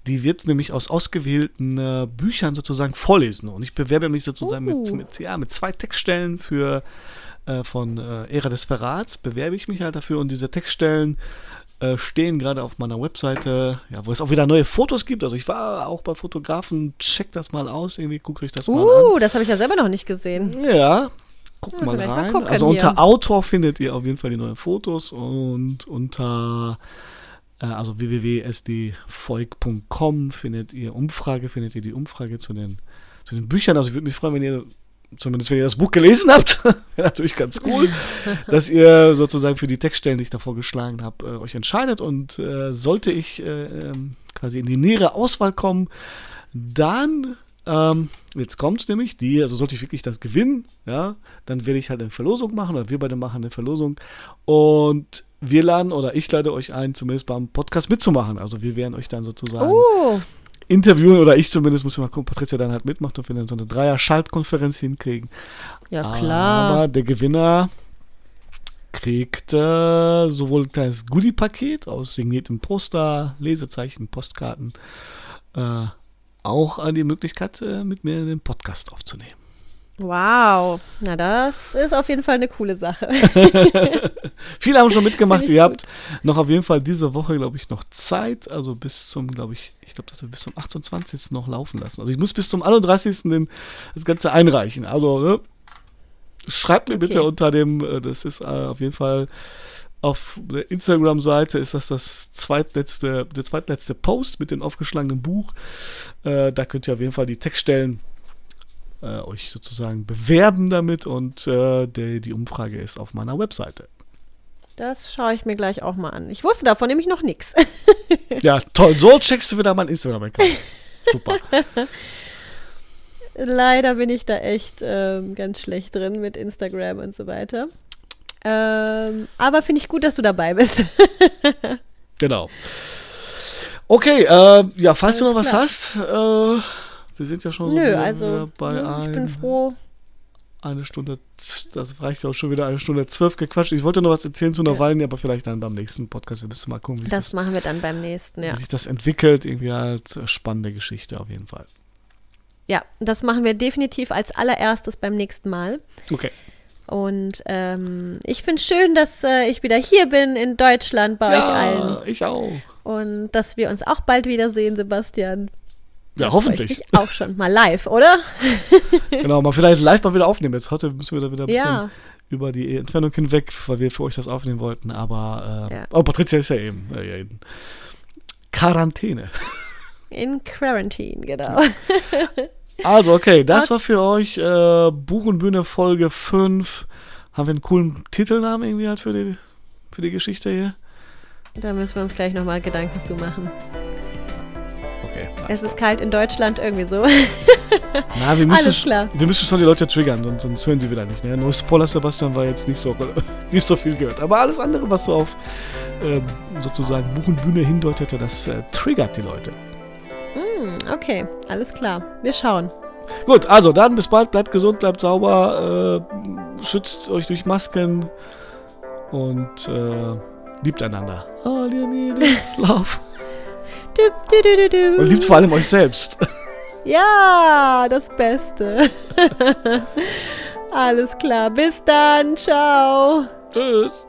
die wird nämlich aus ausgewählten äh, Büchern sozusagen vorlesen. Und ich bewerbe mich sozusagen uh. mit, mit, ja, mit zwei Textstellen für äh, von äh, Ära des Verrats, bewerbe ich mich halt dafür und diese Textstellen äh, stehen gerade auf meiner Webseite, ja, wo es auch wieder neue Fotos gibt. Also ich war auch bei Fotografen, check das mal aus, irgendwie gucke ich das mal uh, an. das habe ich ja selber noch nicht gesehen. Ja, guckt ja, mal rein. Mal also unter hier. Autor findet ihr auf jeden Fall die neuen Fotos und unter äh, also www.sdvolk.com findet ihr Umfrage, findet ihr die Umfrage zu den zu den Büchern. Also ich würde mich freuen, wenn ihr zumindest wenn ihr das Buch gelesen habt, [laughs] wäre natürlich ganz cool, dass ihr sozusagen für die Textstellen, die ich davor geschlagen habe, äh, euch entscheidet. Und äh, sollte ich äh, ähm, quasi in die nähere Auswahl kommen, dann ähm, jetzt kommt nämlich die, also sollte ich wirklich das gewinnen, ja, dann werde ich halt eine Verlosung machen oder wir beide machen eine Verlosung und wir laden oder ich lade euch ein, zumindest beim Podcast mitzumachen. Also wir werden euch dann sozusagen Oh, interviewen oder ich zumindest, muss ich mal gucken, Patricia dann halt mitmacht und wir dann so eine Dreier-Schaltkonferenz hinkriegen. ja klar. Aber der Gewinner kriegt äh, sowohl ein kleines Goodie-Paket aus signiertem Poster, Lesezeichen, Postkarten, äh, auch an die Möglichkeit, äh, mit mir den Podcast aufzunehmen. Wow. Na, das ist auf jeden Fall eine coole Sache. [laughs] Viele haben schon mitgemacht. Ihr habt noch auf jeden Fall diese Woche, glaube ich, noch Zeit. Also bis zum, glaube ich, ich glaube, dass wir bis zum 28. noch laufen lassen. Also ich muss bis zum 31. Den, das Ganze einreichen. Also ne? schreibt mir bitte Okay. unter dem, äh, das ist äh, auf jeden Fall auf der Instagram-Seite ist das das zweitletzte, der zweitletzte Post mit dem aufgeschlagenen Buch. Äh, da könnt ihr auf jeden Fall die Textstellen äh, euch sozusagen bewerben damit und äh, die, die Umfrage ist auf meiner Webseite. Das schaue ich mir gleich auch mal an. Ich wusste davon nämlich noch nichts. Ja, toll. So checkst du wieder meinen Instagram-Account. [laughs] Super. Leider bin ich da echt ähm, ganz schlecht drin mit Instagram und so weiter. Ähm, aber finde ich gut, dass du dabei bist. Genau. Okay, äh, ja, falls du noch Alles was klar. hast, äh, wir sind ja schon so Nö, also bei ne, ich bin froh. eine Stunde, das reicht ja auch schon wieder eine Stunde zwölf gequatscht. Ich wollte noch was erzählen zu Nawalny, aber vielleicht dann beim nächsten Podcast. Wir müssen mal gucken, wie, sich Das das, machen wir dann beim nächsten, ja. wie sich das entwickelt. Irgendwie als äh, spannende Geschichte auf jeden Fall. Ja, das machen wir definitiv als allererstes beim nächsten Mal. Okay. Und ähm, ich finde es schön, dass äh, ich wieder hier bin in Deutschland bei euch allen. ich auch. Und dass wir uns auch bald wiedersehen, Sebastian. Ja, hoffentlich. Auch schon mal live, oder? [laughs] genau, mal vielleicht live mal wieder aufnehmen. Jetzt heute müssen wir da wieder ein bisschen Ja. über die Entfernung hinweg, weil wir für euch das aufnehmen wollten. Aber äh, Ja. oh, Patricia ist ja eben äh, in Quarantäne. [laughs] In Quarantine, genau. Also, okay, das war für euch äh, Buch und Bühne Folge 5. Haben wir einen coolen Titelnamen irgendwie halt für die, für die Geschichte hier? Da müssen wir uns gleich nochmal Gedanken zu machen. Es ist kalt in Deutschland, irgendwie so. [laughs] Na, wir müssen, Alles klar. wir müssen schon die Leute triggern, sonst, sonst hören die wieder nicht. Ne? Nur Spoiler Sebastian war jetzt nicht so, [laughs] nicht so viel gehört. Aber alles andere, was so auf ähm, sozusagen Buch und Bühne hindeutete, das äh, triggert die Leute. Hm, okay, alles klar. Wir schauen. Gut, also dann bis bald, bleibt gesund, bleibt sauber, äh, schützt euch durch Masken und äh, liebt einander. All you need is love. Und liebt vor allem euch selbst. [laughs] Ja, das Beste. [laughs] Alles klar. Bis dann. Ciao. Tschüss.